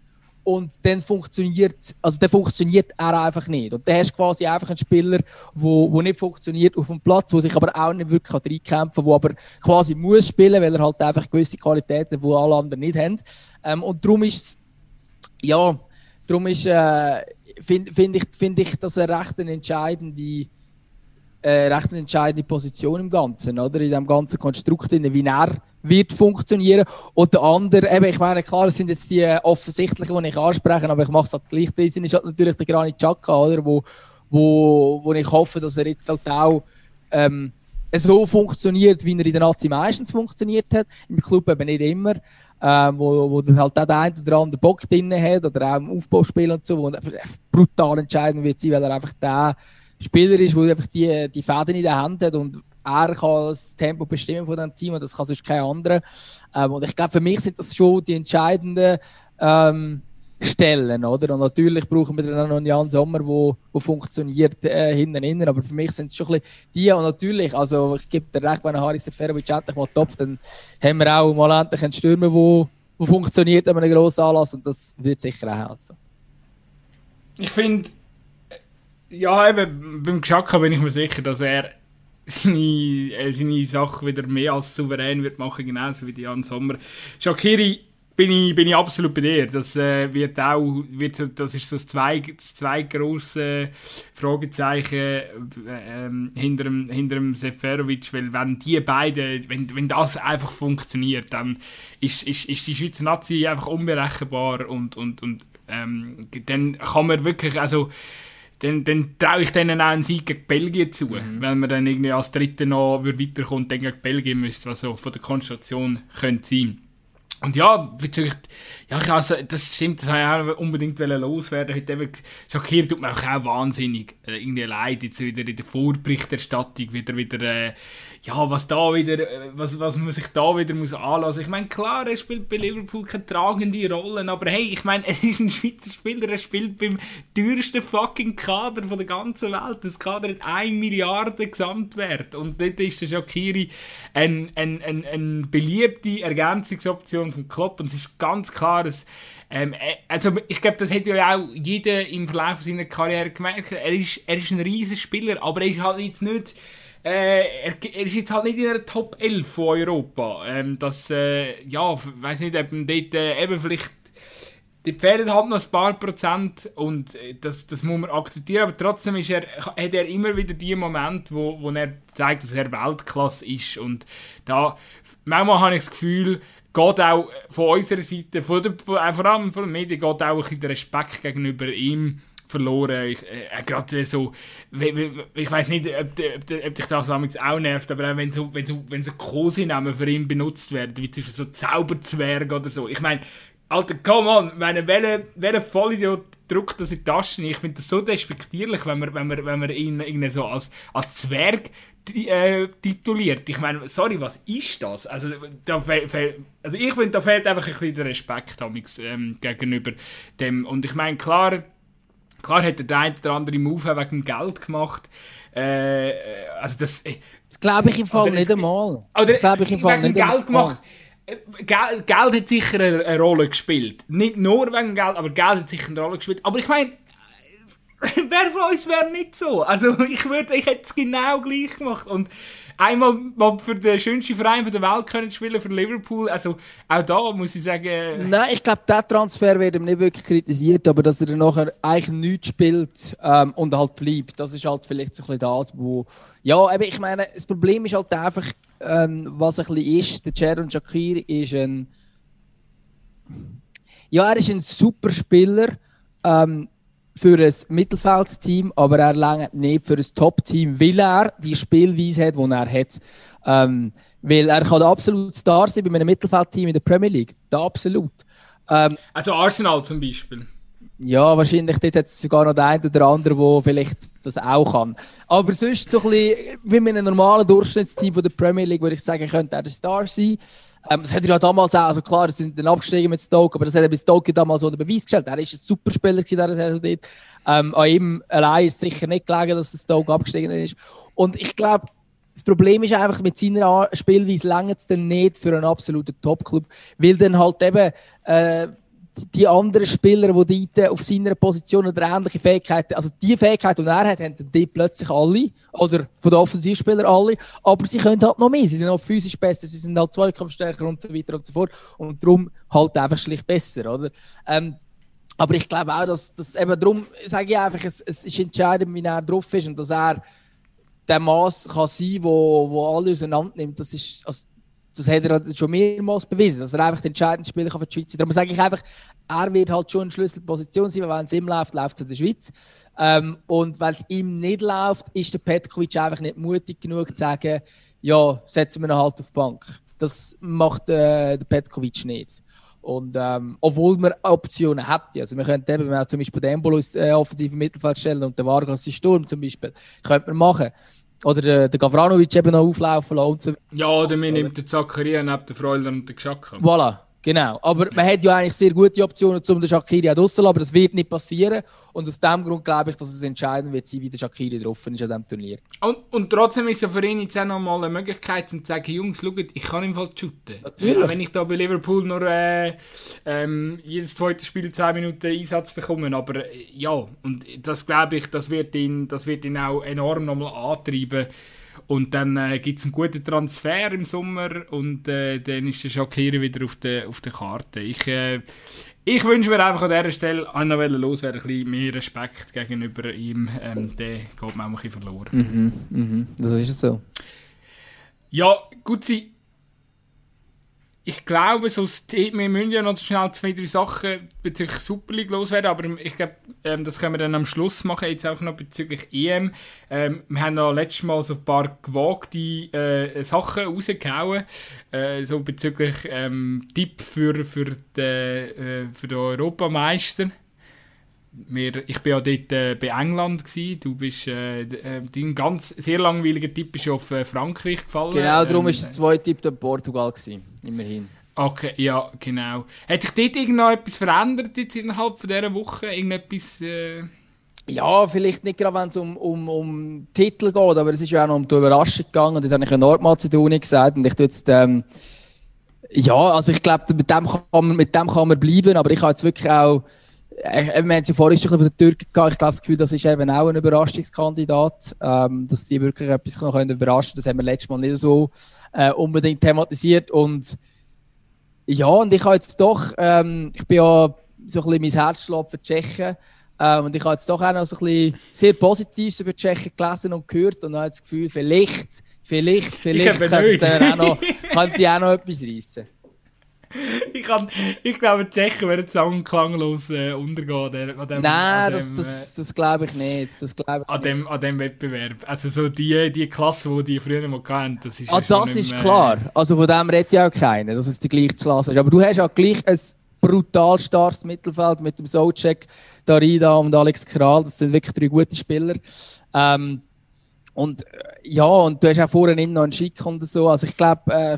und dann funktioniert, also dann funktioniert er einfach nicht. Und dann hast du quasi einfach einen Spieler, wo, wo nicht funktioniert auf dem Platz, wo sich aber auch nicht wirklich reinkämpfen kann, wo aber quasi muss spielen, weil er halt einfach gewisse Qualitäten, die alle anderen nicht haben. Ähm, und darum ist ja, darum ist, äh, finde find ich, find ich das eine recht entscheidende, äh, recht entscheidende Position im Ganzen, oder? In dem ganzen Konstrukt, wie er wird funktionieren. Und der andere, eben, ich meine, klar, das sind jetzt die offensichtlichen, die ich anspreche, aber ich mache es halt gleich. Das ist halt natürlich der Granit Xhaka, oder? Wo, wo, wo ich hoffe, dass er jetzt halt auch ähm, so funktioniert, wie er in der Nazi meistens funktioniert hat. Im Club eben nicht immer. Ähm, wo, wo dann halt auch der eine oder andere Bock drin hat oder auch im Aufbauspiel und so, wo brutal entscheidend wird sein, weil er einfach der Spieler ist, der einfach die, die Fäden in der Hand hat und er kann das Tempo bestimmen von dem Team und das kann sonst kein anderer. Ähm, und ich glaube, für mich sind das schon die entscheidenden ähm, Stellen, oder? Und natürlich brauchen wir dann noch einen Jan Sommer, wo, wo funktioniert äh, hinten innen, aber für mich sind es schon ein bisschen die und natürlich, also ich gebe dir recht, wenn Haris Seferovic endlich mal top, dann haben wir auch mal endlich einen Stürmer, wo, wo funktioniert an einem grossen Anlass und das wird sicher auch helfen. Ich finde, ja, eben beim Geschacka bin ich mir sicher, dass er seine, äh, seine Sache wieder mehr als souverän wird machen, genauso wie die Jan Sommer. Shakiri bin ich, bin ich absolut bei dir. Das äh, wird auch, wird, das ist so das zwei, das zwei grosse Fragezeichen äh, hinter, dem, dem Seferovic, weil wenn die beiden, wenn, wenn das einfach funktioniert, dann ist, ist, ist die Schweizer Nazi einfach unberechenbar und, und, und ähm, dann kann man wirklich, also dann, dann traue ich denen auch einen Sieg gegen Belgien zu. Mhm. Wenn man dann irgendwie als Dritter noch weiterkommt, dann gegen Belgien müsste, was so von der Konstellation könnte sein. Und ja, bezüglich, ja, also, das stimmt, das habe ich auch unbedingt loswerden. Heute eben, schockiert tut mir auch, auch wahnsinnig äh, irgendwie leid, jetzt wieder in der Vorberichterstattung wieder, wieder, äh, ja, was da wieder, äh, was, was man sich da wieder muss anlassen. Ich meine, klar, er spielt bei Liverpool keine tragende Rolle, aber hey, ich meine, <laughs> er ist ein Schweizer Spieler, er spielt beim teuersten fucking Kader von der ganzen Welt. Das Kader hat 1 Milliarde Gesamtwert und dort ist der Shakiri eine ein, ein, ein beliebte Ergänzungsoption vom Klopp und es ist ganz klar, dass ähm, äh, also ich glaube, das hat ja auch jeder im Verlauf seiner Karriere gemerkt. Er ist, er ist ein riesiger Spieler, aber er ist halt jetzt nicht äh, er, er, ist jetzt halt nicht in der Top 11 von Europa. Ähm, das, äh, ja, weiß nicht, eben dort, äh, eben vielleicht die fehlen halt noch ein paar Prozent und äh, das, das muss man akzeptieren, aber trotzdem ist er, hat er immer wieder die Momente, wo, wo er zeigt, dass er Weltklasse ist und da, manchmal habe ich das Gefühl, geht auch von unserer Seite, von der, von, vor allem von den Medien, geht auch ein bisschen der Respekt gegenüber ihm verloren. Ich, äh, gerade so, ich weiß nicht, ob, ob, ob dich das auch nervt, aber wenn so, wenn so, wenn so Kosenamen für ihn benutzt werden, wie zum Beispiel so Zauberzwerg oder so. Ich meine, Alter, come on, meine, welcher, welcher Vollidiot drückt das in die Taschen? Ich finde das so despektierlich, wenn man, wenn man, wenn man ihn irgendwie so als, als Zwerg äh, tituliert. Ich meine, sorry, was ist das? Also, da also ich finde, da fehlt einfach ein bisschen der Respekt ähm, gegenüber dem. Und ich meine, klar, klar hat der eine oder andere Move wegen Geld gemacht. Äh, also das, äh, das glaube ich im Fall nicht einmal. Das glaube ich im Fall nicht Geld gemacht. Geld, Geld hat sicher eine, eine, Rolle gespielt. Nicht nur wegen Geld, aber Geld hat sicher eine Rolle gespielt. Aber ich meine, <laughs> wer von uns wäre nicht so? Also ich würde, ich hätte es genau gleich gemacht. Und einmal mal für den schönsten Verein der Welt können spielen für Liverpool. Also auch da muss ich sagen. Nein, ich glaube, der Transfer wird ihm nicht wirklich kritisiert, aber dass er dann nachher eigentlich nichts spielt ähm, und halt bleibt, das ist halt vielleicht so ein bisschen das, wo. Ja, aber ich meine, das Problem ist halt einfach, ähm, was ein bisschen ist, der Jaron Shakir ist ein. Ja, er ist ein super Spieler. Ähm, für ein Mittelfeldteam, aber er langt nicht für ein Top-Team, weil er die Spielweise hat, die er hat. Ähm, weil er kann absolut Star sein bei einem Mittelfeldteam in der Premier League. Da absolut. Ähm, also Arsenal zum Beispiel. Ja, wahrscheinlich dort hat es sogar noch der eine oder andere, der vielleicht das auch kann. Aber sonst so ein bisschen, wie mit einem normalen Durchschnittsteam von der Premier League, würde ich sagen, könnte er der Star sein. Ähm, das hat er ja damals auch, also klar, sie sind dann abgestiegen mit Stoke, aber das hat er bei Stoke damals den Beweis gestellt. Er ist ein super Spieler gewesen, der Saison dort. Ähm, an ihm allein ist sicher nicht gelegen, dass Stoke abgestiegen ist. Und ich glaube, das Problem ist einfach, mit seiner Spielweise längert es dann nicht für einen absoluten Top-Club, weil dann halt eben äh, die anderen Spieler, die dort auf seiner Position oder ähnliche Fähigkeiten, also die Fähigkeiten, die er hat, haben die plötzlich alle, oder von den Offensivspielern alle, aber sie können halt noch mehr, sie sind auch physisch besser, sie sind halt zweikampfstärker und so weiter und so fort. Und darum halt einfach schlicht besser, oder? Ähm, aber ich glaube auch, dass, dass eben darum, sage ich einfach, es, es ist entscheidend, wie er drauf ist und dass er der Maß kann sein, wo, wo alle auseinander nimmt, das ist, also, das hat er halt schon mehrmals bewiesen, dass er einfach den entscheidenden Spieler für die Schweiz ist. Darum sage ich einfach, er wird halt schon eine Schlüsselposition sein, weil wenn es ihm läuft, läuft es in der Schweiz. Ähm, und wenn es ihm nicht läuft, ist der Petkovic einfach nicht mutig genug zu sagen, ja, setzen wir ihn halt auf die Bank. Das macht äh, der Petkovic nicht. Und ähm, obwohl man Optionen hat, also wir könnten eben auch zum Beispiel den Embolus äh, offensiv im Mittelfeld stellen und den Vargas in Sturm zum Beispiel, könnte man machen. Oder der, der Gavranovic eben noch auflaufen lassen. Ja, oder wir nehmen den Zakaria neben den Freuler und den Geschacke. Voilà. Genau, aber man hat ja eigentlich sehr gute Optionen, um den Shakiri auch rauszulassen, aber das wird nicht passieren. Und aus dem Grund glaube ich, dass es entscheidend wird sein, wie der Shakiri drauf ist an diesem Turnier. Und, und trotzdem ist es für ihn jetzt auch nochmal eine Möglichkeit, um zu sagen, Jungs, schaut, ich kann im Fall shooten. Natürlich. Auch wenn ich da bei Liverpool nur äh, ähm, jedes zweite Spiel 10 Minuten Einsatz bekomme. Aber äh, ja, und das glaube ich, das wird ihn, das wird ihn auch enorm nochmal antreiben und dann äh, gibt es einen guten Transfer im Sommer und äh, dann ist der Shakiri wieder auf der, auf der Karte. Ich, äh, ich wünsche mir einfach an dieser Stelle, an noch loswerden, ein bisschen mehr Respekt gegenüber ihm. Ähm, der geht mir auch ein bisschen verloren. Mhm, mhm. Das ist es so. Ja, gut, sie ich glaube, so wir müssen ja noch schnell zwei, drei Sachen bezüglich Super League loswerden, aber ich glaube, ähm, das können wir dann am Schluss machen, jetzt auch noch bezüglich EM. Ähm, wir haben noch letztes Mal so ein paar gewagte äh, Sachen rausgehauen, äh, so bezüglich ähm, Tipp für, für, den, äh, für den Europameister. Wir, ich war ja dort äh, bei England gewesen. Du bist äh, äh, dein ganz sehr langweiliger Tipp ist auf äh, Frankreich gefallen. Genau, darum ähm, ist der zweite Tipp dann Portugal gewesen. Immerhin. Okay, ja, genau. Hat sich dort irgendwo etwas verändert jetzt innerhalb von dieser Woche? Irgendetwas... Äh... Ja, vielleicht nicht gerade, wenn es um, um, um Titel geht, aber es ist ja auch noch um die Überraschung gegangen. Das habe ich in Nordmazedonien gesagt. Und ich tue jetzt... Ähm, ja, also ich glaube, mit, dem kann man, mit dem kann man bleiben, aber ich habe jetzt wirklich auch wir haben es ja vorhin schon von den Türken gehabt. Ich habe das Gefühl, das ist eben auch ein Überraschungskandidat, ähm, dass die wirklich etwas noch können überraschen können. Das haben wir letztes Mal nicht so äh, unbedingt thematisiert. Und ja, und ich habe jetzt doch, ähm, ich bin ja so ein bisschen mein Herz schlägt für die Tschechen. Ähm, und ich habe jetzt doch auch noch so ein bisschen sehr Positives über die Tschechen gelesen und gehört und habe das Gefühl, vielleicht, vielleicht, vielleicht könnte auch noch, könnte ich auch noch etwas reissen. Ich, kann, ich glaube, die Tschechen werden Song klanglos äh, untergehen. An dem, Nein, das, dem, das, äh, das glaube ich nicht. Das glaub ich an, nicht. Dem, an dem Wettbewerb. Also so die, die Klasse, die die früher mal hatten, das ist Ah, das ist mehr, klar. Also von dem redet ja auch keiner, dass es die gleiche Klasse ist. Aber du hast auch gleich ein brutal starkes Mittelfeld mit dem Socek, Darida und Alex Kral. Das sind wirklich drei gute Spieler. Ähm, und äh, ja, und du hast auch vorhin noch einen Schick und so. Also ich glaube, äh,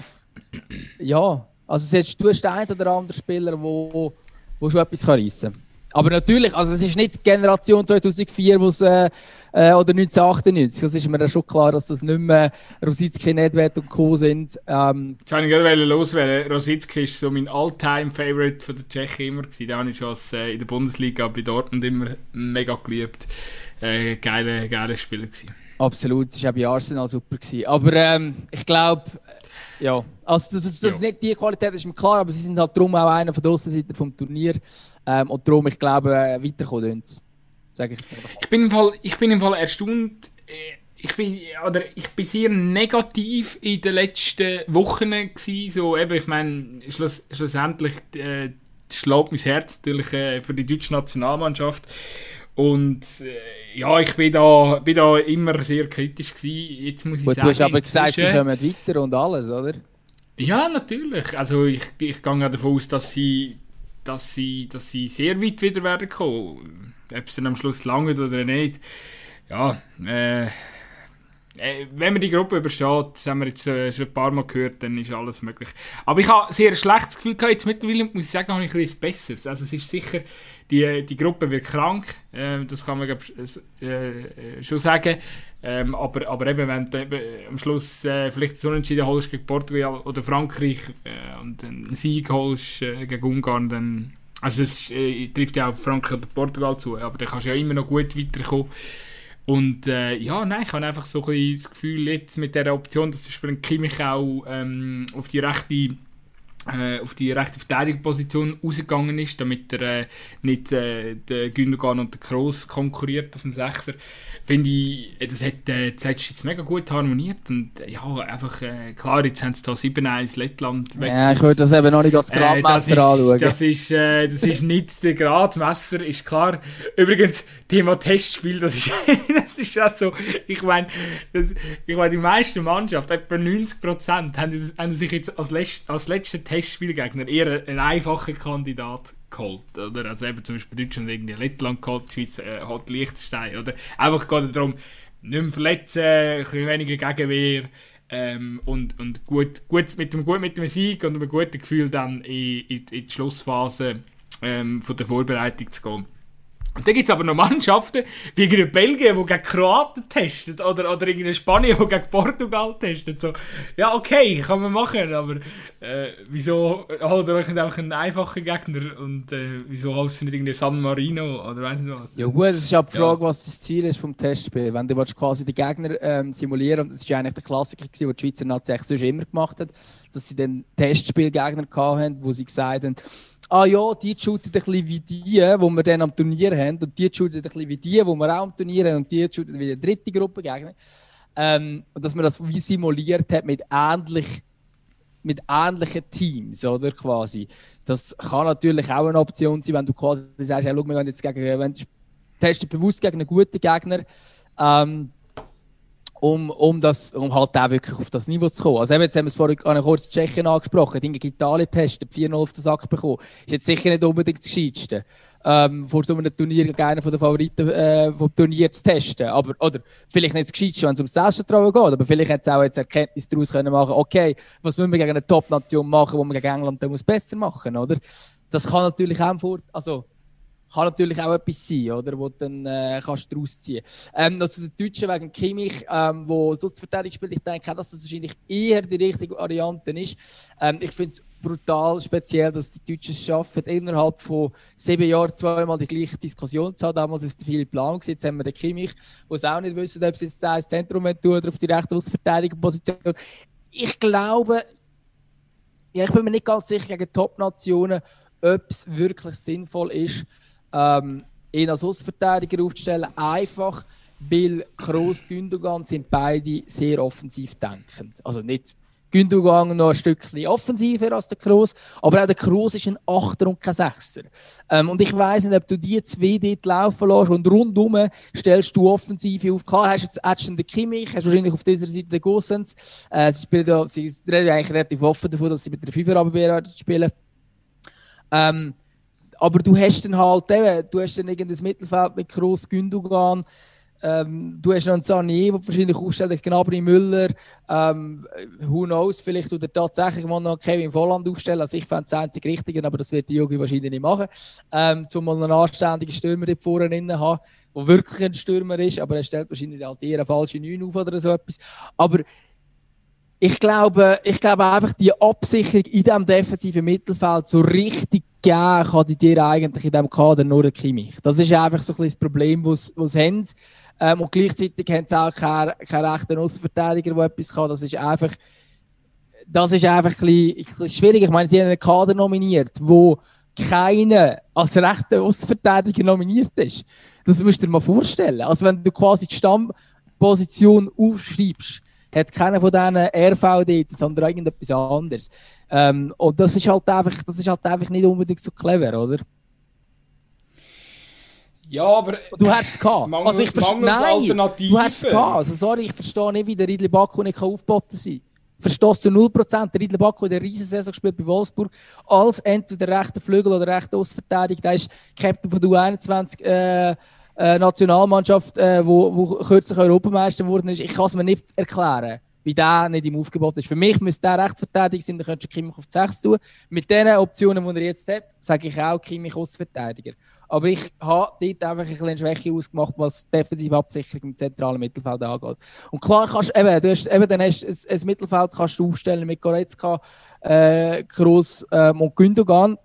ja, also jetzt, du hast den einen oder anderen Spieler, wo, wo schon etwas reissen kann. Aber natürlich, also es ist nicht die Generation 2004 wo's, äh, äh, oder 1998. Das ist mir ja schon klar, dass das nicht mehr Rosicki, Nedved und Co. sind. Ähm, Jetzt wollte ich gerade loswerden. Rosicki ist so mein All-Time-Favorite von der Tschechen immer. Gewesen. Den habe ich schon als, äh, in der Bundesliga bei Dortmund immer mega geliebt. Äh, geile, geile Spieler gewesen. Absolut, das war auch bei Arsenal super. Gewesen. Aber ähm, ich glaube, ja, also das, das, das ist nicht die Qualität, das ist mir klar, aber sie sind halt darum auch einer von der Aussenseiter vom Turnier. Ähm, und darum, ich glaube, äh, weiterkommen Sage ich. Ich bin im Fall, ich bin im Fall erstaunt. Äh, ich bin, oder ich bin sehr negativ in den letzten Wochen gewesen. So, eben, ich meine, schluss, schlussendlich äh, schlägt mein Herz natürlich äh, für die deutsche Nationalmannschaft. Und äh, ja, ich bin da, bin da immer sehr kritisch gewesen. Jetzt muss ich Gut, sagen, du hast aber gesagt, sie kommen weiter und alles, oder? Ja, natürlich. Also ich, ich gehe davon aus, dass sie, dass sie, dass sie sehr weit wieder werden kommen. Ob es dann am Schluss lange oder nicht. Ja, äh, wenn man die Gruppe übersteht, das haben wir jetzt äh, schon ein paar Mal gehört, dann ist alles möglich. Aber ich habe sehr schlechtes Gefühl gehabt. Jetzt mittlerweile muss ich sagen, habe ich ein bisschen Besseres. Also es ist sicher, die, die Gruppe wird krank, äh, das kann man glaub, äh, schon sagen. Ähm, aber, aber eben, wenn du eben am Schluss äh, vielleicht so Unentschieden holst gegen Portugal oder Frankreich äh, und einen Sieg holst äh, gegen Ungarn, dann also es äh, trifft ja auf Frankreich oder Portugal zu, aber dann kannst du ja immer noch gut weiterkommen. Und äh, ja, nein, ich habe einfach so ein das Gefühl, jetzt mit der Option, dass zum Beispiel Kimmich auch ähm, auf die rechte äh, auf die rechte Verteidigungsposition rausgegangen ist, damit er äh, nicht äh, der Gündogan und der Kroos konkurriert auf dem Sechser finde ich, das hat äh, das jetzt mega gut harmoniert und ja, einfach, äh, klar, jetzt haben sie da 7-1 Lettland weg. Ja, ich würde das eben noch nicht als äh, Gradmesser äh, anschauen. Das ist, äh, das ist nicht der Gradmesser, ist klar. Übrigens, Thema Testspiel, das ist, <laughs> das ist auch so, ich meine, ich meine, die meisten Mannschaften, etwa 90%, haben, haben sich jetzt als, letzt, als letzter Testspielgegner eher einen einfachen Kandidat geholt. Oder? Also eben zum Beispiel Deutschland irgendwie Lettland geholt, die Schweiz äh, hat Liechtenstein. Oder? Einfach geht darum, nicht mehr verletzen, ein bisschen weniger Gegenwehr. Ähm, und, und gut, gut, mit, dem, gut mit dem Sieg und einem guten Gefühl dann in, in, in die Schlussphase ähm, von der Vorbereitung zu gehen. Und dann gibt es aber noch Mannschaften, wie in Belgien, die gegen Kroaten testen, oder, oder in Spanien, die gegen Portugal testen. So, ja, okay, kann man machen, aber äh, wieso holt ihr euch nicht einfach einen einfachen Gegner und äh, wieso holt ihr nicht irgendwie San Marino oder weiss nicht was? Ja gut, es ist auch die Frage, ja. was das Ziel ist vom Testspiel. Wenn du quasi die Gegner ähm, simulieren und das ist ja eigentlich der Klassiker, den die Schweizer Nazi sonst immer gemacht hat, dass sie dann Testspielgegner hatten, wo sie gesagt haben, ah ja, die shooten ein bisschen wie die, die wir dann am Turnier haben, und die shooten ein bisschen wie die, die wir auch am Turnier haben, und die shooten wie die dritte Gruppe gegen. Ähm, und dass man das wie simuliert hat mit, ähnlich, mit ähnlichen Teams, oder quasi. Das kann natürlich auch eine Option sein, wenn du quasi sagst, hey, schau, wir gehen jetzt gegen, wenn du bewusst gegen einen guten Gegner, ähm, um, um, das, um halt auch wirklich auf das Niveau zu kommen. Also eben, jetzt haben wir es vorhin an kurz Tschechien angesprochen, die gegen Italien testen, 4-0 auf den Sack bekommen. Ist jetzt sicher nicht unbedingt das Gescheitste, ähm, vor so einem Turnier gegen einen der Favoriten äh, vom Turnier zu testen. Aber, oder vielleicht nicht das Gescheitste, wenn es ums Selbstvertrauen geht, aber vielleicht hätte es auch jetzt Erkenntnis daraus können machen okay, was müssen wir gegen eine Top-Nation machen, wo wir gegen England dann muss besser machen, oder? Das kann natürlich auch vor, also kann natürlich auch etwas sein, oder, wo du dann äh, kannst daraus ziehen ähm, Also der Deutsche wegen Kimmich, ähm, wo Schutzverteidigung spielt, ich denke dass das wahrscheinlich eher die richtige Variante ist. Ähm, ich finde es brutal speziell, dass die Deutschen es schaffen, innerhalb von sieben Jahren zweimal die gleiche Diskussion zu haben. Damals es viel Plan, jetzt haben wir den Kimmich, wo es auch nicht wissen, ob es jetzt da ins Zentrum tun oder auf die rechte Außenverteidigung-Position. Ich glaube, ja, ich bin mir nicht ganz sicher gegen Top-Nationen, ob es wirklich sinnvoll ist, ähm, ihn als Außenverteidiger aufzustellen. Einfach, weil Kroos und Gündogan sind beide sehr offensiv denkend. Also nicht Gündogan noch ein Stückchen offensiver als der Kroos, aber auch der Kroos ist ein Achter und kein Sechser. Ähm, und ich weiss nicht, ob du die zwei dort laufen lässt und rundum stellst du Offensive auf. Klar, hast du jetzt hast den Kimmich, hast wahrscheinlich auf dieser Seite den Gossens. Äh, sie, spielen da, sie reden eigentlich relativ offen davon, dass sie mit der Fünfer spielen. Ähm, aber du hast dann halt eben, du hast dann irgendein Mittelfeld mit Kroos, Gündogan, ähm, du hast noch einen Sanier, der wahrscheinlich aufstellt, Gnabry Müller, ähm, who knows, vielleicht oder tatsächlich mal noch Kevin Volland aufstellen. Also ich fände es einzig Richtige, aber das wird die Jogi wahrscheinlich nicht machen. Ähm, um mal einen anständigen Stürmer dort vorne drin haben, der wirklich ein Stürmer ist, aber er stellt wahrscheinlich halt eher eine falsche 9 auf oder so etwas. Aber ich glaube, ich glaube einfach, die Absicherung in diesem defensiven Mittelfeld so richtig geben kann die dir eigentlich in diesem Kader nur der Kimmich. Das ist einfach so ein das Problem, das sie haben. Ähm, und gleichzeitig haben sie auch keinen, keinen rechten Außenverteidiger, der etwas kann. Das ist einfach, das ist einfach ein bisschen, ein bisschen schwierig. Ich meine, sie haben einen Kader nominiert, wo keiner als rechter Außenverteidiger nominiert ist. Das musst du dir mal vorstellen. Also wenn du quasi die Stammposition aufschreibst, hat keiner von diesen RVD, sondern irgendetwas anderes. Ähm, und das ist halt einfach, das ist halt einfach nicht unbedingt so clever, oder? Ja, aber. Du hast es gehabt. Mangel, also ich. Nein, du hast es gehabt. Also sorry, ich verstehe nicht, wie der Riedli Baku nicht aufgeboten sein Verstehst du 0%? Der Riedli Baku in der Riesensaison gespielt bei Wolfsburg als entweder rechter Flügel oder rechter Außenverteidiger. Der ist Captain von der U21 äh, äh, Nationalmannschaft, äh, wo, wo kürzlich Europameister geworden ist. Ich kann es mir nicht erklären wie der nicht im Aufgebot ist. Für mich müsste der Rechtsverteidiger sein, dann könntest du Kimmich auf die 6 tun. Mit den Optionen, die er jetzt hat, sage ich auch Kimmich Außenverteidiger. Aber ich habe dort einfach ein bisschen Schwäche ausgemacht, was defensive Absicherung im zentralen Mittelfeld angeht. Und klar kannst eben, du hast, eben dann hast ein, ein Mittelfeld kannst du aufstellen mit Goretzka, äh, Kroos ähm, und Gündogan.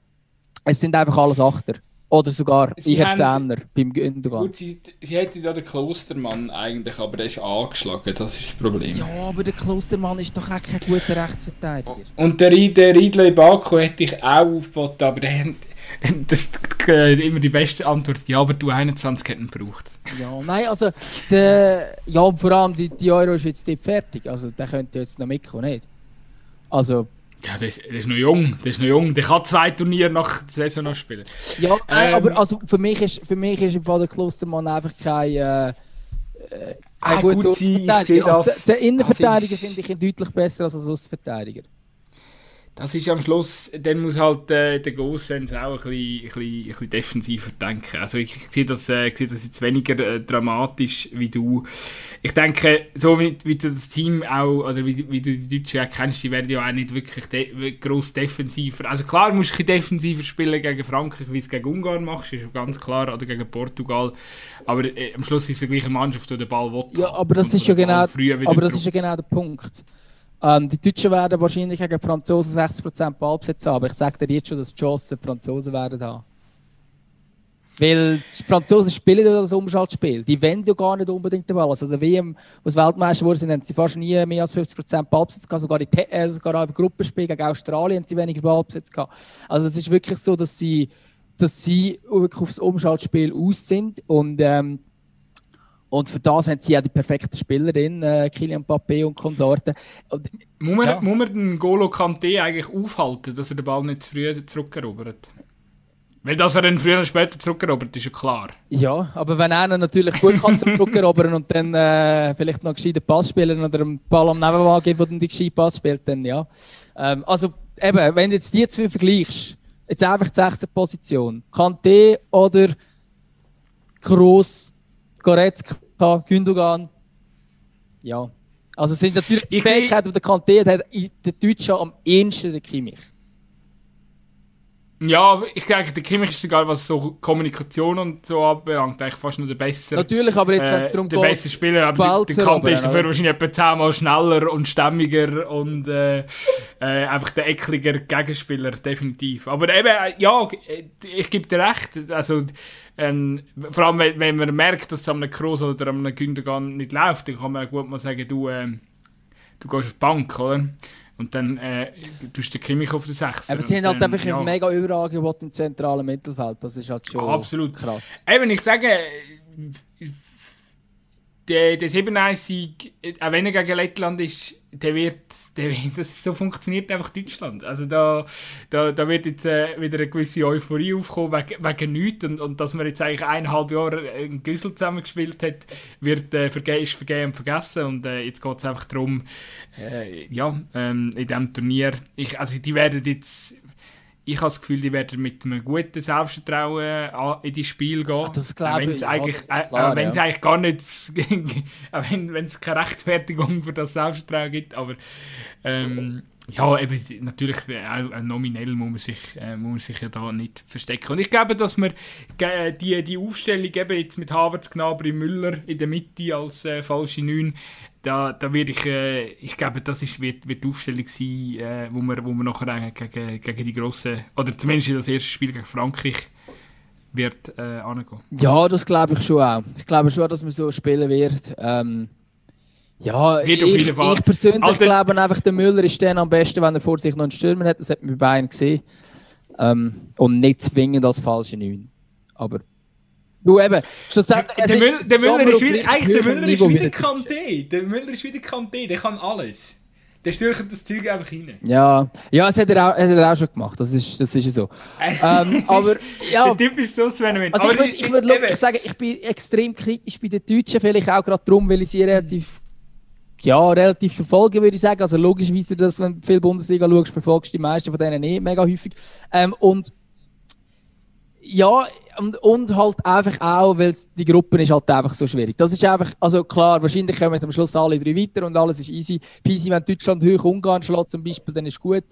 Es sind einfach alles Achter. Oder sogar sie eher Zehner beim Gündogan. Gut, sie, sie hätte ja den Klostermann eigentlich, aber der ist angeschlagen, das ist das Problem. Ja, aber der Klostermann ist doch auch kein guter Rechtsverteidiger. Und der, der Riedle Baku hätte ich auch aufgeboten, aber der, <laughs> das ist immer die beste Antwort, ja, aber du 21 hätten gebraucht. Ja, nein, also, der, ja, vor allem die, die Euro ist jetzt nicht fertig, also der könnte jetzt noch mitkommen, nicht? Also, ja, der ist, der ist noch jung. Der ist noch jung. Der kann zwei Turniere nach der Saison noch spielen. Ja, ähm, aber also für mich ist, für mich ist im Fall der Klostermann einfach kein, äh, äh ein guter gut, Außenverteidiger. Also, der, der Innenverteidiger finde ich ihn deutlich besser als als Außenverteidiger das ist am Schluss, dann muss halt äh, der Gossens auch ein bisschen, ein, bisschen, ein bisschen defensiver denken. Also ich, ich sehe das, äh, ich sehe das jetzt weniger äh, dramatisch wie du. Ich denke, so wie, wie du das Team auch, oder wie, wie du die Deutschen auch kennst, die werden ja auch nicht wirklich de gross defensiver. Also klar musst du ein defensiver spielen gegen Frankreich, wie du es gegen Ungarn machst, ist ganz klar, oder gegen Portugal. Aber äh, am Schluss ist es die gleiche Mannschaft, die den Ball will. Ja, aber das ist ja genau, aber das ist ja genau der Punkt. Ähm, die Deutschen werden wahrscheinlich gegen die Franzosen 60% Ballbesitz haben, aber ich sage dir jetzt schon, dass die Chancen die Franzosen werden haben. Weil die Franzosen spielen ja das Umschaltspiel. Die wollen ja gar nicht unbedingt den Ball. Also der WM, als Weltmeister wurden, haben sie fast nie mehr als 50% Ballbesitz gehabt. Sogar, in, äh, sogar im Gruppenspiel gegen Australien haben sie weniger Ballbesitz gehabt. Also es ist wirklich so, dass sie, dass sie wirklich aufs Umschaltspiel aus sind. Und ähm, und für das haben sie ja die perfekte Spielerin, äh, Kylian Mbappé und Konsorten. Und, muss, man, ja. muss man den Golo Kanté eigentlich aufhalten, dass er den Ball nicht zu früh zurückerobert? Weil dass er ihn früher oder später zurückerobert, ist ja klar. Ja, aber wenn einer natürlich gut kann zurückerobern und dann äh, vielleicht noch einen gescheiten Pass spielen oder einen Ball am Nebenmann gibt, der dann die gescheiten Pass spielt, dann ja. Ähm, also eben, wenn du jetzt die zwei vergleichst, jetzt einfach die sechste Position, Kanté oder Kroos, Goretzka, Gündogan. Ja. Also sind natürlich die Fähigkeiten, die der Kanté hat, der Deutsche am ehesten der Kimmich. Ja, ich denke, der Kimmich ist egal, was so Kommunikation und so anbelangt, eigentlich fast nur der bessere. Natürlich, aber jetzt, wenn es äh, darum der geht, der beste Spieler, aber der Kante ist dafür wahrscheinlich etwa zehnmal schneller und stämmiger und äh, äh, einfach der eckliger Gegenspieler, definitiv. Aber eben, äh, ja, ich gebe dir recht, also ähm, vor allem, wenn, wenn, man merkt, dass es an einem Kroos oder an einem Gündogan nicht läuft, dann kann man gut mal sagen, du, äh, du gehst auf die Bank, oder? Und dann äh, tust du den Kimmich auf den 6. Aber sie haben halt einfach ja. ein mega Überangebot im zentralen Mittelfeld. Das ist halt schon Absolut. krass. Eben, ich sage, der, der 7-1-Sieg, auch wenn er gegen Lettland ist, der wird, der, das, so funktioniert einfach Deutschland. Also da, da, da wird jetzt äh, wieder eine gewisse Euphorie aufkommen wegen, wegen nichts. Und, und dass man jetzt eigentlich eineinhalb Jahre in Güssel zusammengespielt hat, wird, äh, verge ist vergeben und vergessen. Und äh, jetzt geht es einfach darum, äh, ja, ähm, in diesem Turnier, ich, also die werden jetzt ich habe das Gefühl, die werden mit einem guten Selbstvertrauen in die Spiel gehen. Ach, das glaube ich. Eigentlich, äh, klar, äh, wenn es ja. eigentlich gar nicht, <laughs> wenn es keine Rechtfertigung für das Selbstvertrauen gibt, aber ähm, ja, eben, natürlich, auch nominell muss man, sich, äh, muss man sich ja da nicht verstecken. Und ich glaube, dass man die, die Aufstellung eben jetzt mit Havertz, Gnabry, Müller in der Mitte als äh, falsche Neun, da, da werde ich, äh, ich glaube, das ist, wird, wird die Aufstellung sein, äh, wo wir, wo wir nachher gegen, gegen die grossen, oder zumindest in das erste Spiel gegen Frankreich wird äh, angehen. Ja, das glaube ich schon auch. Ich glaube schon, dass man so spielen wird. Ähm, ja, wird ich, ich persönlich Alter, glaube einfach, der Müller ist dann am besten, wenn er vor sich noch einen Stürmer hat. Das hat man bei Bayern gesehen. Ähm, und nicht zwingend als falsche Neun. Aber Du eben, schlussendlich. Der, Müller, der Müller ist wieder, eigentlich, der Müller ist wieder Kanté. Der Müller ist wieder Kanté, der kann alles. Der stürcht das Zeug einfach rein. Ja, ja das hat er auch, hat er auch schon gemacht, das ist, das ist so. <laughs> ähm, aber, ja. Der Typ ist so Sven. Also ich würde würd sagen, ich bin extrem kritisch bei den Deutschen, vielleicht auch gerade darum, weil ich sie relativ ja, relativ verfolgen, würde ich sagen. Also logischerweise, dass wenn du viel Bundesliga schaust, verfolgst du die meisten von denen nicht mega häufig. Ähm, und ja, und, und halt einfach auch, weil die Gruppe ist halt einfach so schwierig. Das ist einfach, also klar, wahrscheinlich kommen am Schluss alle drei weiter und alles ist easy. Peasy, wenn Deutschland hoch Ungarn schlägt zum Beispiel, dann ist gut.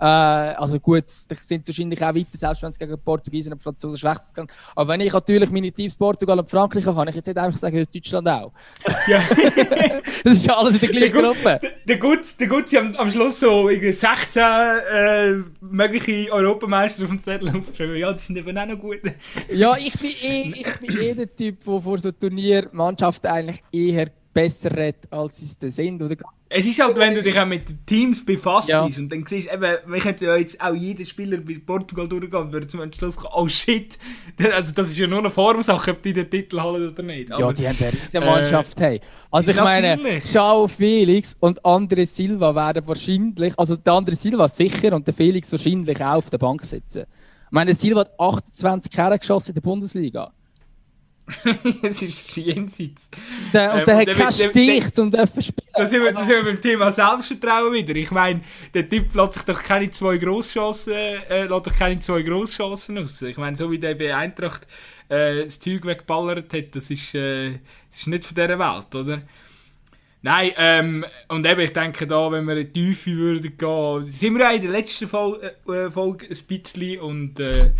Äh, also gut, sind wahrscheinlich auch weiter, selbst wenn es gegen Portugiesen und Franzosen schlecht ist. Aber wenn ich natürlich meine Teams Portugal und Frankreich habe, kann ich jetzt nicht einfach sagen, Deutschland auch. <laughs> Ja. <laughs> das ist alles in der gleichen Gruppe. Der, der Gut, der Gut, sie haben am Schluss so 16 äh, mögliche Europameister auf dem Zettel aufgeschrieben. Ja, die sind eben auch noch gut. Ja, ich bin eh, ich bin eh der Typ, der vor so Turnier Mannschaften eigentlich eher besser redet, als sie es sind. Oder? Es ist halt, wenn du dich auch mit den Teams befasst ja. und dann siehst eben, wir könnten ja jetzt auch jeden Spieler bei Portugal durchgehen und würden zum Schluss kommen, oh shit, <laughs> also das ist ja nur eine Formsache, ob die den Titel haben oder nicht. Aber, ja, die haben eine riesige Mannschaft. Äh, hey. Also ich meine, Schau Felix und Andre Silva werden wahrscheinlich, also der Andre Silva sicher und der Felix wahrscheinlich auch auf der Bank sitzen. Ich meine, Silva hat 28 Kerne geschossen in der Bundesliga. <laughs> es ist jenseits. Der, und ähm, der hat keinen Stich zum dürfen spielen. Da sind, wir, also, sind wir beim Thema Selbstvertrauen wieder. Ich meine, der Typ lässt sich doch keine zwei Grosschancen, äh, lässt doch keine zwei Grosschancen aus. Ich meine, so wie der bei Eintracht äh, das Zeug wegballert hat, das ist, äh, das ist nicht von dieser Welt, oder? Nein, ähm, und eben, ich denke da, wenn wir in die Tiefe würden gehen, sind wir auch in der letzten Folge, äh, Folge ein bisschen und äh,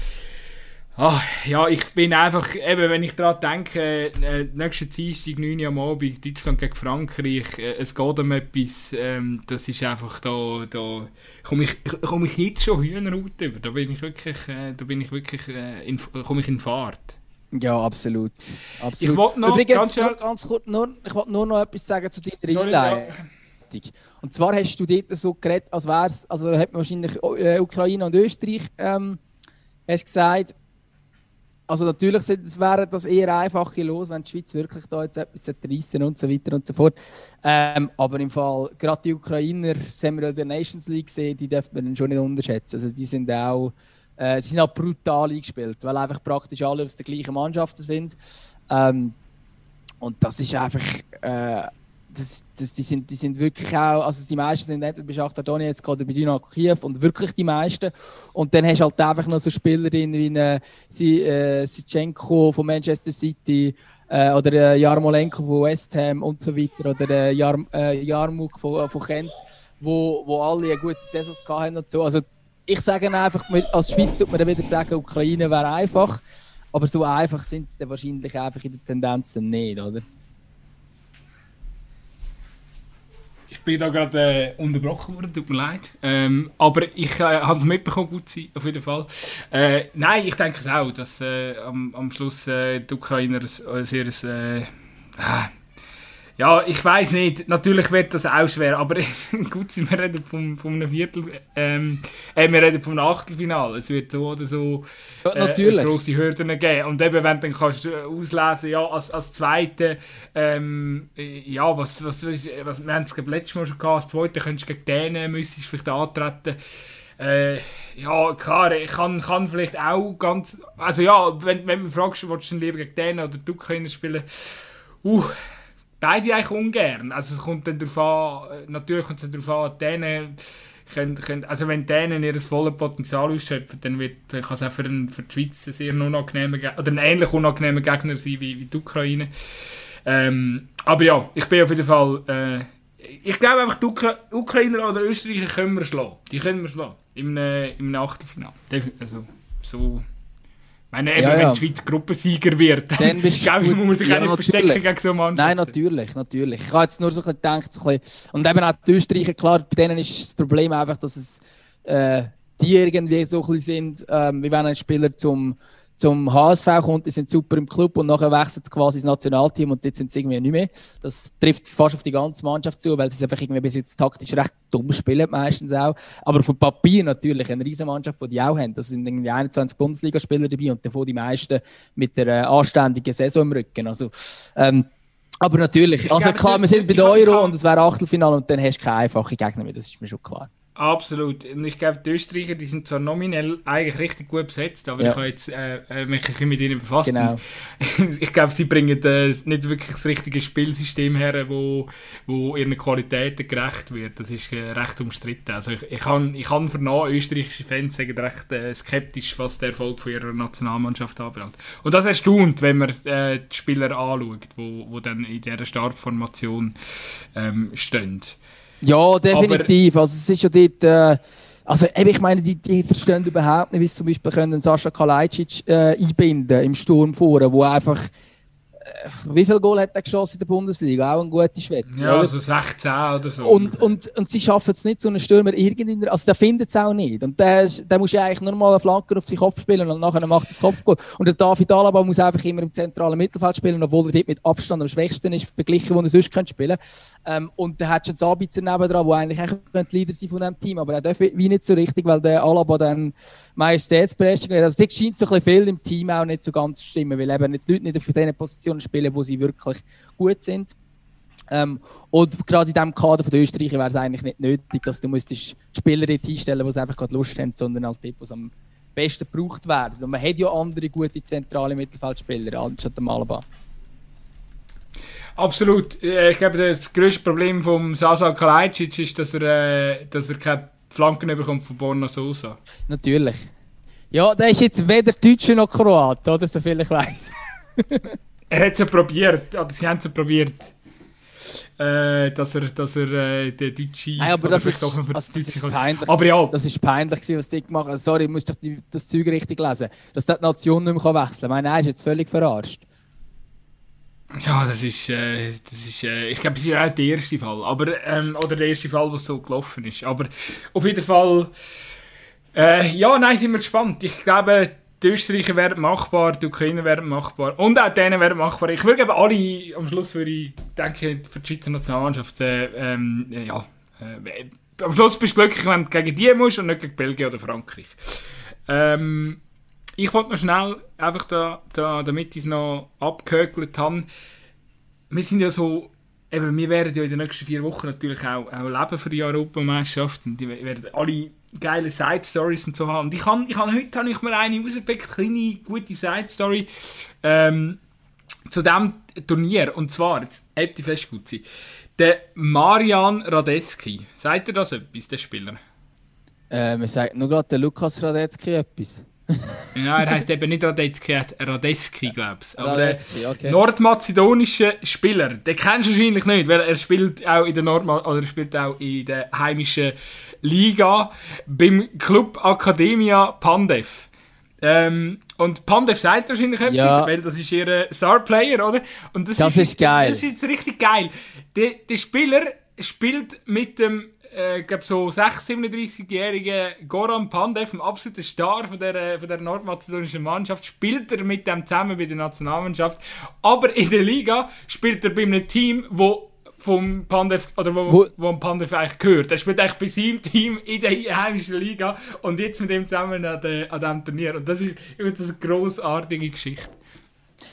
ach, ja, ich bin einfach, eben, wenn ich daran denke, äh, nächsten Dienstag, 9 Uhr am Abend, Deutschland gegen Frankreich, äh, es geht um etwas, ähm, das ist einfach da, da komme ich, komm ich jetzt schon Hühnerhaut über, da bin ich wirklich, äh, da bin ich wirklich, äh, komme ich in Fahrt. Ja, absolut. absolut. Ich wollte noch Übrigens, ganz, ganz kurz, nur, ich wollte nur noch etwas sagen zu deiner Einleitung. Und zwar hast du dort so geredet, als wäre es, also hat man wahrscheinlich äh, Ukraine und Österreich ähm, hast gesagt, also natürlich wäre das eher einfache los, wenn die Schweiz wirklich da jetzt etwas reissen und so weiter und so fort. Ähm, aber im Fall, gerade die Ukrainer, das haben wir in der Nations League gesehen, die dürfen man schon nicht unterschätzen. Also die sind auch äh, sie sind auch brutal eingespielt, weil einfach praktisch alle aus der gleichen Mannschaft sind. Ähm, und das ist einfach. Äh, das, das, die, sind, die sind wirklich auch, also die meisten sind nicht bei Schachtar jetzt gerade bei Dynamo Kiew und wirklich die meisten. Und dann hast du halt einfach noch so Spielerinnen wie eine äh, Sitchenko von Manchester City äh, oder äh, Jarmolenko von West Ham und so weiter oder äh, Jar, äh, Jarmuk von, von Kent, wo, wo alle eine gute Saison hatten und so. Also ich sage einfach, als Schweiz tut man dann wieder sagen, Ukraine wäre einfach. Aber so einfach sind sie dann wahrscheinlich einfach in der Tendenz nicht, oder? Ich bin da gerade äh, unterbrochen worden, tut mir leid. Ähm, aber ich äh, habe es mitbekommen, gut sein, auf jeden Fall. Äh, nein, ich denke es auch, dass äh, am, am Schluss äh, die Ukrainer ein, ein sehr... Äh, Ja, ich weiß nicht. Natürlich wird das auch schwer, aber <laughs> gut, wir reden vom, vom einem Viertel, ähm, äh, wir reden vom Achtelfinale. Es wird so oder so äh, ja, grosse Hürden geben. Und eben, wenn dann kannst du auslesen, ja, als, als Zweite, ähm, ja, was, was, was, was, wir haben es letztes Mal schon gehabt, als Zweite könntest du gegen denen, müsstest vielleicht antreten. Äh, ja, klar, ich kann, kann vielleicht auch ganz, also ja, wenn, wenn du mich fragst, willst du lieber gegen denen oder du können spielen, uh, beide eigentlich ungern. Also es kommt dann darauf an, natürlich kommt es darauf an, denen können, können, also wenn denen ihr volles Potenzial ausschöpfen, dann wird, kann es auch für, einen, für die Schweiz ein sehr unangenehmer, oder ein ähnlich unangenehmer Gegner sein wie, wie die Ukraine. Ähm, aber ja, ich bin auf jeden Fall, äh, ich glaube einfach, die Ukra Ukrainer oder Österreicher können wir schlagen. Die können wir schlagen. Im, äh, im Achtelfinale. Also, so meine, eben, ja, ja. wenn die Schweiz Gruppensieger wird, dann, glaube ich, man muss sich ja, auch nicht natürlich. verstecken gegen so Mannschaften. Nein, natürlich, natürlich. Ich habe jetzt nur so gedacht, so ein bisschen, und eben auch die Österreicher, klar, bei denen ist das Problem einfach, dass es äh, die irgendwie so ein bisschen sind, ähm, wie wenn ein Spieler zum zum HSV kommt, die sind super im Club und nachher wechselt es quasi ins Nationalteam und jetzt sind sie irgendwie nicht mehr. Das trifft fast auf die ganze Mannschaft zu, weil sie einfach irgendwie bis jetzt taktisch recht dumm spielen meistens auch. Aber dem Papier natürlich eine riesen Mannschaft, die die auch haben. Das sind irgendwie 21 Bundesligaspieler dabei und davon die meisten mit der äh, anständigen Saison im Rücken. Also, ähm, aber natürlich, also klar, wir sind bei der Euro und es wäre Achtelfinale und dann hast du keine einfache Gegner mehr, das ist mir schon klar. Absolut. Und ich glaube, die Österreicher die sind zwar nominell eigentlich richtig gut besetzt, aber ja. ich habe jetzt äh, äh mich ein bisschen mit ihnen befasst. Genau. <laughs> ich glaube, sie bringen äh, nicht wirklich das richtige Spielsystem her, wo, wo ihren Qualitäten gerecht wird. Das ist äh, recht umstritten. Also ich, ich, kann, ich kann vernahmen, österreichische Fans sagen recht äh, skeptisch, was der Erfolg von ihrer Nationalmannschaft anbelangt. Und das erstaunt, wenn man äh, die Spieler anschaut, wo, wo dann in dieser Startformation ähm, stehen. Ja, definitiv. Aber, also es ist ja dort, äh, also eben, ich meine, die, die verstehen überhaupt nicht, wie sie zum Beispiel können Sascha Kalajdzic äh, einbinden im Sturm vorne, wo einfach wie viel Goal hat er geschossen in der Bundesliga? Auch ein guter Schwede. Ja, oder? so 16 oder so. Und, und, und sie schaffen es nicht, so einen Stürmer irgendeiner, also der findet es auch nicht. Und der, der muss ja eigentlich nur mal einen Flanker auf seinen Kopf spielen und nachher macht das Kopfgoal. Und der David Alaba muss einfach immer im zentralen Mittelfeld spielen, obwohl er dort mit Abstand am schwächsten ist, verglichen, wo er sonst könnte spielen ähm, Und der hat schon Sabitzer nebendran, der eigentlich auch Leader sein von diesem Team, aber er darf wie nicht so richtig, weil der Alaba dann Majestätsbeherrschung hat. Also das scheint so ein bisschen viel im Team auch nicht so ganz zu stimmen, weil eben die Leute nicht auf diesen Positionen spielen, wo sie wirklich gut sind. Ähm, und gerade in diesem Kader von der Österreicher wäre es eigentlich nicht nötig, dass du müsstest die Spieler einstellen, die einfach gerade Lust haben, sondern halt dort, wo am besten gebraucht werden. Und man hat ja andere gute zentrale Mittelfeldspieler anstatt dem Alaba. Absolut. Äh, ich glaube, das größte Problem von Sasa Kalajdzic ist, dass er, äh, dass er keine Flanken bekommt von Borna Sosa. Natürlich. Ja, der ist jetzt weder Deutscher noch Kroat, oder? Soviel ich weiß. <laughs> er hat es ja probiert, oder sie haben es ja probiert. Äh, dass er, dass er äh, der Deutsche. Nein, aber das ist, doch noch für also das ist peinlich. Aber ja. Das ist peinlich, was die gemacht haben. Sorry, ich muss doch die, das Zeug richtig lesen. Dass die Nation nicht mehr wechseln kann. Ich meine, er ist jetzt völlig verarscht. Ja, das ist, äh, das ist äh, ich glaube, es ist auch der erste Fall. Aber, ähm, oder der erste Fall, was so gelaufen ist. Aber auf jeden Fall, äh, ja, nein, sind wir gespannt. Ich glaube, die Österreicher werden machbar, die Ukrainer werden machbar und auch denen werden machbar. Ich würde aber alle, am Schluss würde ich denken, für die Schweizer Nationalmannschaft, äh, ähm, ja, äh, am Schluss bist du glücklich, wenn du gegen die musst und nicht gegen Belgien oder Frankreich. Ähm, ich wollte noch schnell, einfach da, da, damit ich es noch abgehökelt habe, wir sind ja so, eben, wir werden ja in den nächsten vier Wochen natürlich auch, auch leben für die Europameisterschaften. Die werden alle geile Side-Stories und so haben. Und ich habe ich hab, heute habe ich mir eine rausgepickt, kleine, gute Side-Story ähm, zu diesem Turnier. Und zwar, jetzt habt ihr fest gut sein, der Marian Radetzky. Sagt ihr das etwas, der Spieler? Äh, mir sagt nur gerade der Lukas Radetzky etwas. Ja, er heißt eben nicht Radetzky, er heißt Radetzky, glaube ich. Aber Radetzky, okay. nordmazedonische Spieler, den kennst du wahrscheinlich nicht, weil er spielt auch in der Nordma oder er spielt auch in der heimischen Liga beim Club Academia Pandev. Ähm, und Pandev sagt wahrscheinlich etwas, ja. weil das ist ihr Starplayer, oder? Und das, das ist, ist, geil. Das ist jetzt richtig geil. Der, der Spieler spielt mit dem äh, glaube so 6, 37-jährige Goran Pandev, ein absoluter Star von der, von der nordmazedonischen Mannschaft, spielt er mit dem zusammen bei der Nationalmannschaft. Aber in der Liga spielt er bei einem Team, wo vom Pandev, oder wo, wo, wo Pandev eigentlich gehört. Er spielt eigentlich bei seinem Team in der heimischen Liga und jetzt mit ihm zusammen an, de, an diesem Turnier. Und das ist, ich das eine grossartige Geschichte.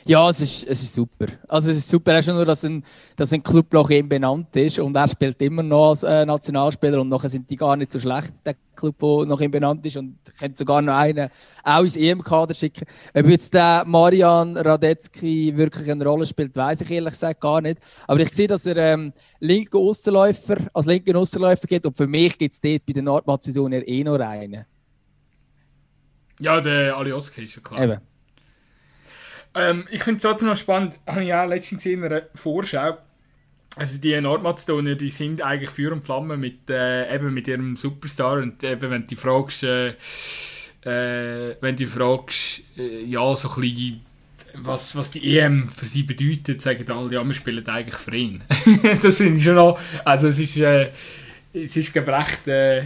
Ja, es ist, es ist super. Also es ist super, auch schon nur, dass ein, dass ein Club nach ihm benannt ist und er spielt immer noch als äh, Nationalspieler und nachher sind die gar nicht so schlecht, der Club, der nach ihm benannt ist und könnte sogar noch einen auch ins EM-Kader schicken. Ob jetzt der Marian Radetzky wirklich eine Rolle spielt, weiß ich ehrlich gesagt gar nicht. Aber ich sehe, dass er ähm, linken Außenläufer, als linken Außenläufer geht und für mich gibt es dort bei den Nordmazedonier eh noch einen. Ja, der Alioski ist ja klar. Eben. Ähm, ich finde es trotzdem noch spannend, habe ich auch letztens in einer Vorschau. Also die Nordmazedonier, die sind eigentlich Feuer und Flamme mit, äh, eben mit ihrem Superstar und eben wenn du fragst, äh, äh, wenn du fragst, äh, ja so ein bisschen, was, was die EM für sie bedeutet, sagen alle, ja wir spielen eigentlich für ihn. <laughs> das finde ich schon noch, also es ist, äh, es ist recht, äh,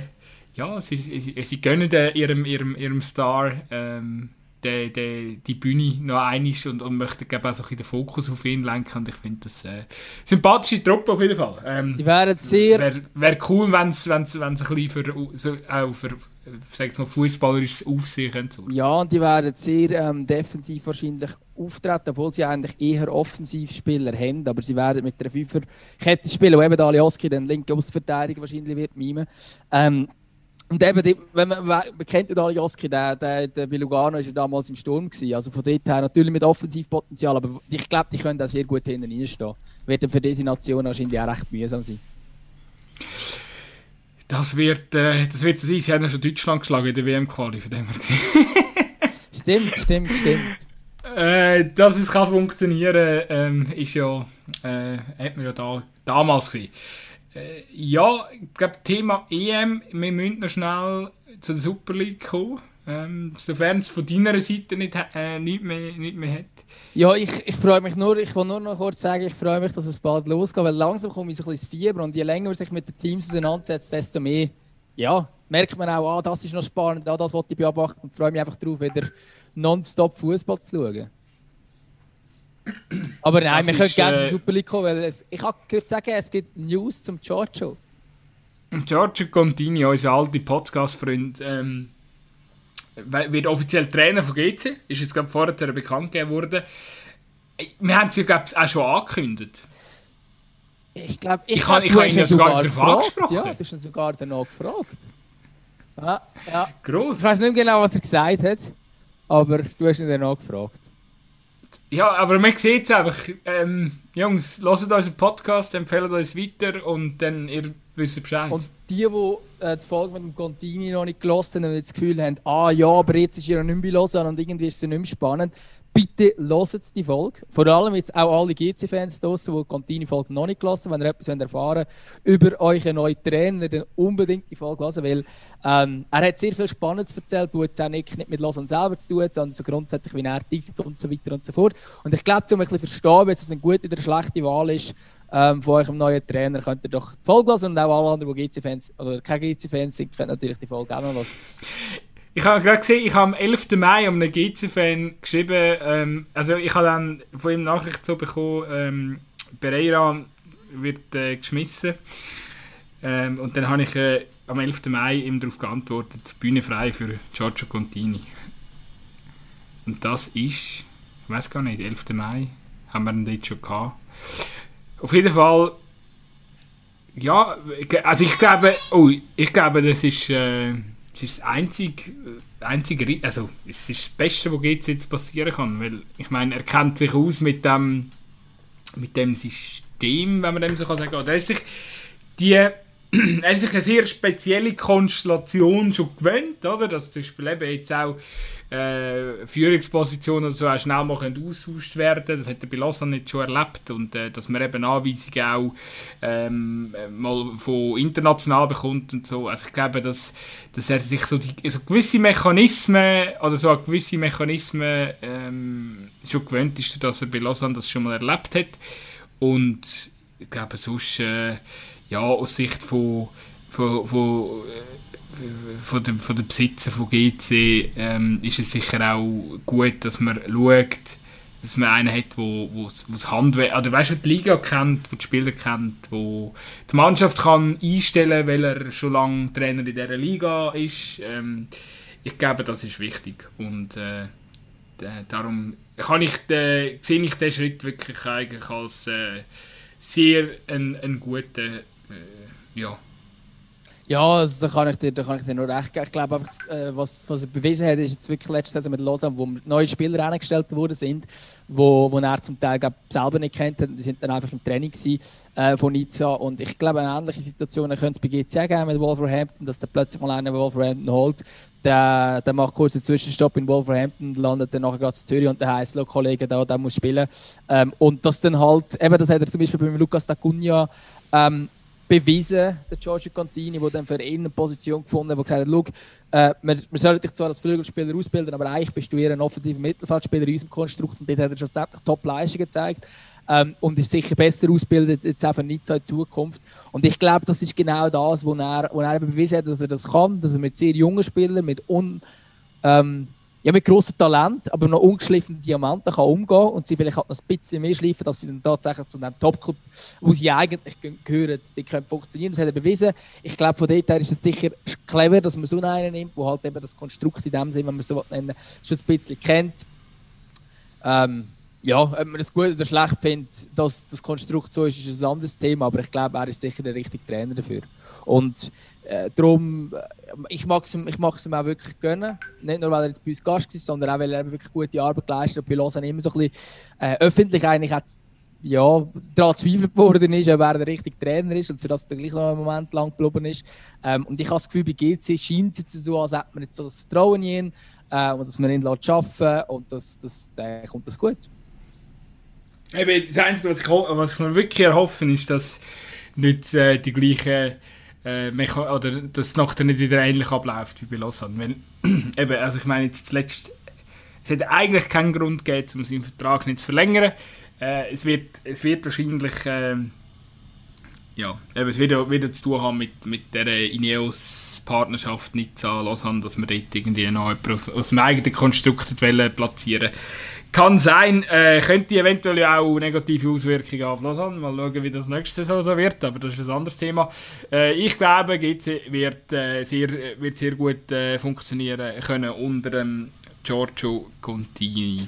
ja, sie, sie, sie gönnen ihrem, ihrem, ihrem Star ähm, die, die, die Bühne noch einig und, und möchte glaube auch so den Fokus auf ihn lenken und ich finde das äh, sympathische Truppe auf jeden Fall. Ähm, die wären sehr... Wäre wär cool, wenn es ein bisschen für, so, auch für mal, fußballerisches Aufsehen so. Ja, und die werden sehr ähm, defensiv wahrscheinlich auftreten, obwohl sie eigentlich eher Offensivspieler haben, aber sie werden mit der Fünferkette spielen, wo eben Alioski den linken Außenverteidiger wahrscheinlich wird mimen. Ähm, und eben, die, wenn man, man kennt ja Alioski, der, der, der bei Lugano war ja damals im Sturm. Gewesen. Also von dort her natürlich mit Offensivpotenzial, aber ich glaube, die können da sehr gut hinten reinstehen. Wird für diese Nation wahrscheinlich auch recht mühsam sein. Das wird, äh, das wird so sein. Sie haben ja schon Deutschland geschlagen in der WM-Quali, von dem her <laughs> Stimmt, stimmt, stimmt. Äh, dass es kann funktionieren ähm, ist ja, äh, hat man ja da, damals gesehen. Äh, ja, ich glaube, Thema EM, wir müssen noch schnell zu der Super League kommen. Ähm, sofern es von deiner Seite nicht, äh, nicht, mehr, nicht mehr hat. Ja, ich, ich freue mich nur, ich will nur noch kurz sagen, ich freue mich, dass es bald losgeht, weil langsam komme ich so ein bisschen ins Fieber und je länger man sich mit den Teams auseinandersetzt, desto mehr ja, merkt man auch, ah, das ist noch spannend, ah, das wollte ich beobachten und freue mich einfach darauf, wieder nonstop Fußball zu schauen. Aber nein, das wir können gerne zur äh, Super League kommen, weil es, ich habe gehört sagen, es gibt News zum Giorgio. Giorgio Contini, unser alter Podcast-Freund, ähm, wird offiziell Trainer von GC. Ist jetzt gerade vorher bekannt gegeben worden. Wir haben es ja, glaube ich, auch schon angekündigt. Ich glaube, ich, ich, habe ihn ja sogar, sogar gefragt. Ja, du hast ihn sogar danach gefragt. Ja, ja. Gross. Ich weiß nicht genau, was er gesagt hat, aber du hast ihn danach gefragt. Ja, aber man sieht es einfach. Ähm, Jungs, hört unseren Podcast, empfehlen uns weiter und dann ihr wisst Bescheid. Und die, die äh, die Folge mit dem Contini noch nicht gelesen haben und das Gefühl haben, ah ja, aber jetzt ist ihr nicht mehr los und irgendwie ist es nicht mehr spannend, bitte hört die Folge. Vor allem jetzt auch alle GC-Fans draußen, die die Contini-Folge noch nicht gelassen haben, wenn ihr etwas erfahren über euren neuen Trainer, dann unbedingt die Folge hören, weil ähm, er hat sehr viel Spannendes erzählt, wo jetzt auch nicht, nicht mit Losen selber zu tun sondern so grundsätzlich, wie er tickt und so weiter und so fort. Und ich glaube, um ein bisschen verstehen, wenn es eine gute oder schlechte Wahl ist, ähm, von eurem neuen Trainer, könnt ihr doch die Folge hören und auch alle anderen, die GC-Fans oder keine GC-Fans sind, können natürlich die Folge auch noch hören. Ich habe gerade gesehen, ich habe am 11. Mai um einen GC-Fan geschrieben, ähm, also ich habe dann von ihm Nachricht so bekommen, ähm, wird äh, geschmissen. Ähm, und dann habe ich äh, am 11. Mai ihm darauf geantwortet, Bühne frei für Giorgio Contini. Und das ist, ich weiß gar nicht, 11. Mai haben wir ihn dort schon gehabt. Auf jeden Fall, ja, also ich glaube, oh, ich glaube, das ist... Äh, es ist das einzige, einzige also es ist das Beste, was jetzt, jetzt passieren kann, weil ich meine, er kennt sich aus mit dem, mit dem System, wenn man dem so kann sagen, oder er ist sich die, <clears throat> er ist sich eine sehr spezielle Konstellation schon gewöhnt, oder, dass zum Beispiel eben jetzt auch äh, Führungspositionen so auch schnell mal austauscht werden Das hat er bei Lausanne nicht schon erlebt. Und äh, dass man eben Anweisungen auch ähm, mal von international bekommt und so. Also ich glaube, dass, dass er sich so, die, so gewisse Mechanismen oder so gewisse Mechanismen ähm, schon gewöhnt ist, dass er bei Lausanne das schon mal erlebt hat. Und ich glaube, sonst, äh, ja, aus Sicht von von, von, äh, von, den, von den Besitzern von GC ähm, ist es sicher auch gut, dass man schaut, dass man einen hat, wo, wo, wo Handwerk, oder weißt du, die Liga kennt, wo die Spieler kennt, wo die Mannschaft kann einstellen, weil er schon lange Trainer in dieser Liga ist. Ähm, ich glaube, das ist wichtig und äh, darum kann ich den, sehe ich den Schritt wirklich eigentlich als äh, sehr einen, einen guten, ja, ja, also da, kann ich dir, da kann ich dir nur recht geben. Ich glaube, einfach, äh, was, was er bewiesen hat, ist jetzt wirklich letzte Saison mit Lausanne, wo neue Spieler eingestellt worden sind, wo, wo er zum Teil selber nicht kennt. Die sind dann einfach im Training gewesen, äh, von Nizza. Und ich glaube, eine ähnliche Situation könnte es bei GC geben mit Wolverhampton, dass der plötzlich mal einen Wolverhampton holt. Der, der macht kurz einen Zwischenstopp in Wolverhampton, landet dann nachher gerade in Zürich und der heisst, Kollege, da, der muss spielen. Ähm, und das dann halt, eben das hat er zum Beispiel bei Lukas Dacunia ähm, bewiesen, der Giorgio Contini, der dann für ihn eine Position gefunden hat, der gesagt hat, äh, wir, sollen dich zwar als Flügelspieler ausbilden, aber eigentlich bist du eher ein offensiver Mittelfeldspieler in unserem Konstrukt und dort hat er schlussendlich Top-Leistungen gezeigt ähm, und ist sicher besser ausgebildet jetzt auch für Nizza in Zukunft. Und ich glaube, das ist genau das, wo er, wo er bewiesen hat, dass er das kann, dass er mit sehr jungen Spielern, mit un... Ähm, ja, mit grossem Talent, aber noch ungeschliffenen Diamanten kann umgehen und sie vielleicht halt noch ein bisschen mehr schleifen, dass sie dann tatsächlich zu einem Top-Club, wo sie eigentlich gehören, die können funktionieren. Das hat er bewiesen. Ich glaube, von dort her ist es sicher clever, dass man so einen nimmt, wo halt eben das Konstrukt in dem Sinne, wenn man so nennen schon ein bisschen kennt. Ähm, ja, ob man es gut oder schlecht findet, dass das Konstrukt so ist, ist ein anderes Thema, aber ich glaube, er ist sicher der richtige Trainer dafür. Und äh, darum, äh, ich mag es ihm, auch wirklich gönnen. Nicht nur, weil er jetzt bei uns Gast war, sondern auch, weil er wirklich gute Arbeit geleistet hat. Bei Lausanne immer so ein bisschen äh, öffentlich eigentlich hat, ja, daran zweifelt worden ist, ob er der richtige Trainer ist und für das er gleich noch einen Moment lang geblieben ist. Ähm, und ich habe das Gefühl, bei GC scheint es jetzt so, als hätte man jetzt so das Vertrauen in ihn äh, und dass man ihn arbeiten und das, das, dann kommt das gut. Eben, das Einzige, was ich, was ich mir wirklich erhoffe, ist, dass nicht äh, die gleichen äh, oder dass es nachher nicht wieder ähnlich abläuft wie bei Lausanne. Weil, <clears throat> eben, also ich meine jetzt zuletzt, es hätte eigentlich keinen Grund gegeben, um seinen Vertrag nicht zu verlängern. Äh, es, wird, es wird wahrscheinlich, äh, ja, eben, es wird wieder zu tun haben mit, mit der Ineos Partnerschaft Nizza Lausanne, dass wir dort irgendwie noch aus dem eigenen Konstrukt platzieren kann sein, äh, könnte eventuell auch negative Auswirkungen auf Lausanne. Mal schauen, wie das nächste Saison so wird, aber das ist ein anderes Thema. Äh, ich glaube, GC wird, äh, sehr, wird sehr gut äh, funktionieren können unter dem Giorgio Contini.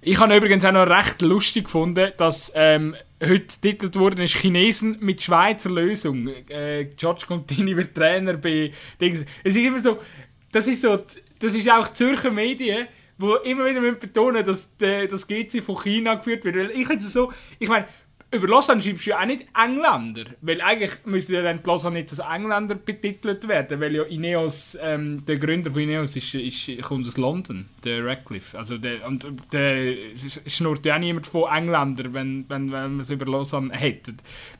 Ich habe übrigens auch noch recht lustig gefunden, dass ähm, heute getitelt worden ist Chinesen mit Schweizer Lösung. Äh, Giorgio Contini wird Trainer bei Dings. Es ist immer so, das ist so, das ist auch Zürcher Medien wo immer wieder betonen dass das GC von China geführt wird. Weil ich so, ich meine, über Lausanne schreibst du ja auch nicht Engländer, weil eigentlich müsste ja dann Lausanne nicht als Engländer betitelt werden, weil ja Ineos, ähm, der Gründer von Ineos ist, ist, kommt aus London, der Radcliffe. Also der, und der schnurrt ja auch niemand von Engländern, wenn, wenn, wenn man es über Lausanne hätte.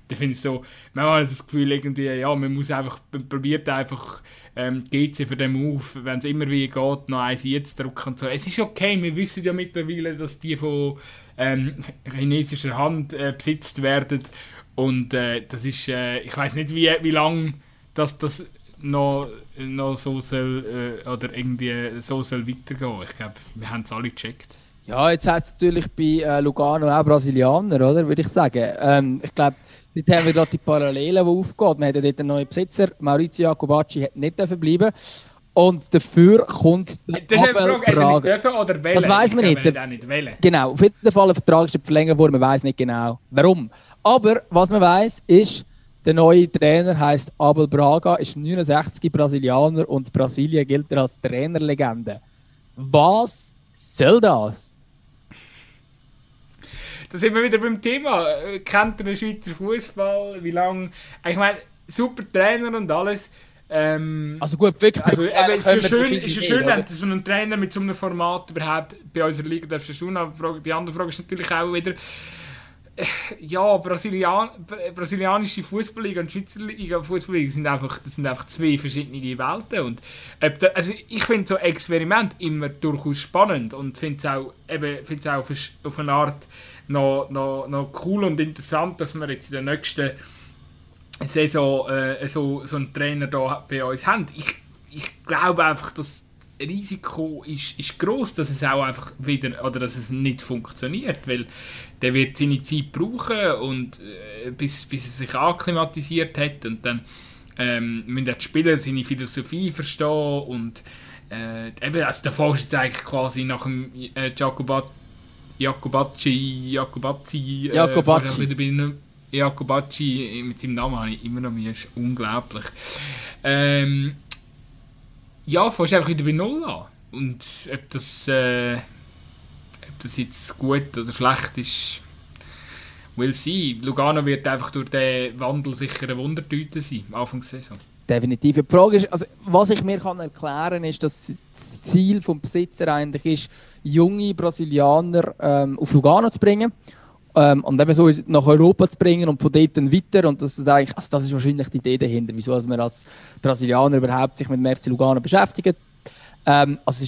Da finde ich so, man hat das Gefühl irgendwie, ja, man muss einfach, man probiert einfach ähm, GC für den Move, wenn es immer wie geht, noch eins jetzt drücken und so. Es ist okay, wir wissen ja mittlerweile, dass die von ähm, chinesischer Hand äh, besitzt werden. Und äh, das ist, äh, ich weiß nicht, wie, wie lange das, das noch, noch so soll, äh, oder irgendwie so soll weitergehen. Ich glaube, wir haben es alle gecheckt. Ja, jetzt hat es natürlich bei äh, Lugano auch Brasilianer, oder? Würde ich sagen. Ähm, ich glaube, dort haben wir gerade die Parallelen, die aufgehen. Wir haben dort einen neuen Besitzer, Maurizio Jacobacci, hat nicht bleiben und dafür kommt der Das ist eine Frage, dürfen oder wählen? Das weiß man nicht. nicht genau, auf jeden Fall der Vertrag ist verlängert worden, man weiß nicht genau warum. Aber was man weiß, ist, der neue Trainer heißt Abel Braga, ist 69 Brasilianer und in Brasilien gilt er als Trainerlegende. Was soll das? Da sind wir wieder beim Thema. Kennt ihr den Schweizer Fußball? Wie lange? Ich meine, super Trainer und alles. Ähm, also gut, wirklich. Also, eben, es ist ja schön, ist ja schön wenn so einen Trainer mit so einem Format überhaupt bei unserer Liga darfst tun. Aber die andere Frage ist natürlich auch wieder, äh, ja, Brasilian, brasilianische Fußballliga und Schweizer Liga Fußballliga sind einfach, das sind einfach zwei verschiedene Welten. Und, da, also ich finde so Experiment immer durchaus spannend und finde es auch, auch auf, auf eine Art noch, noch, noch cool und interessant, dass man jetzt in den nächsten Saison äh, so, so einen Trainer da bei uns haben. Ich, ich glaube einfach, dass das Risiko ist, ist groß, dass es auch einfach wieder oder dass es nicht funktioniert, weil der wird seine Zeit brauchen und äh, bis, bis er sich akklimatisiert hat und dann ähm, müssen die Spieler seine Philosophie verstehen und äh, eben, also der Fall ist jetzt eigentlich quasi nach dem äh, Jacobat, Jacobacci, äh, Jacobacci. Jacobacci, mit seinem Namen habe ich immer noch Mühe, ist unglaublich. Ähm, ja, fängst einfach wieder bei Null an. Und ob das, äh, ob das jetzt gut oder schlecht ist, will sein. Lugano wird einfach durch den Wandel sicher eine Wundertüte sein, am Anfang der Saison. Definitiv. Die Frage ist, also, was ich mir kann erklären kann, ist, dass das Ziel des Besitzer eigentlich ist, junge Brasilianer ähm, auf Lugano zu bringen ähm, und eben so nach Europa zu bringen und von dort dann weiter. Und das ist eigentlich, also das ist wahrscheinlich die Idee dahinter, wieso also man als Brasilianer überhaupt sich mit dem FC Lugano beschäftigt. Ähm, also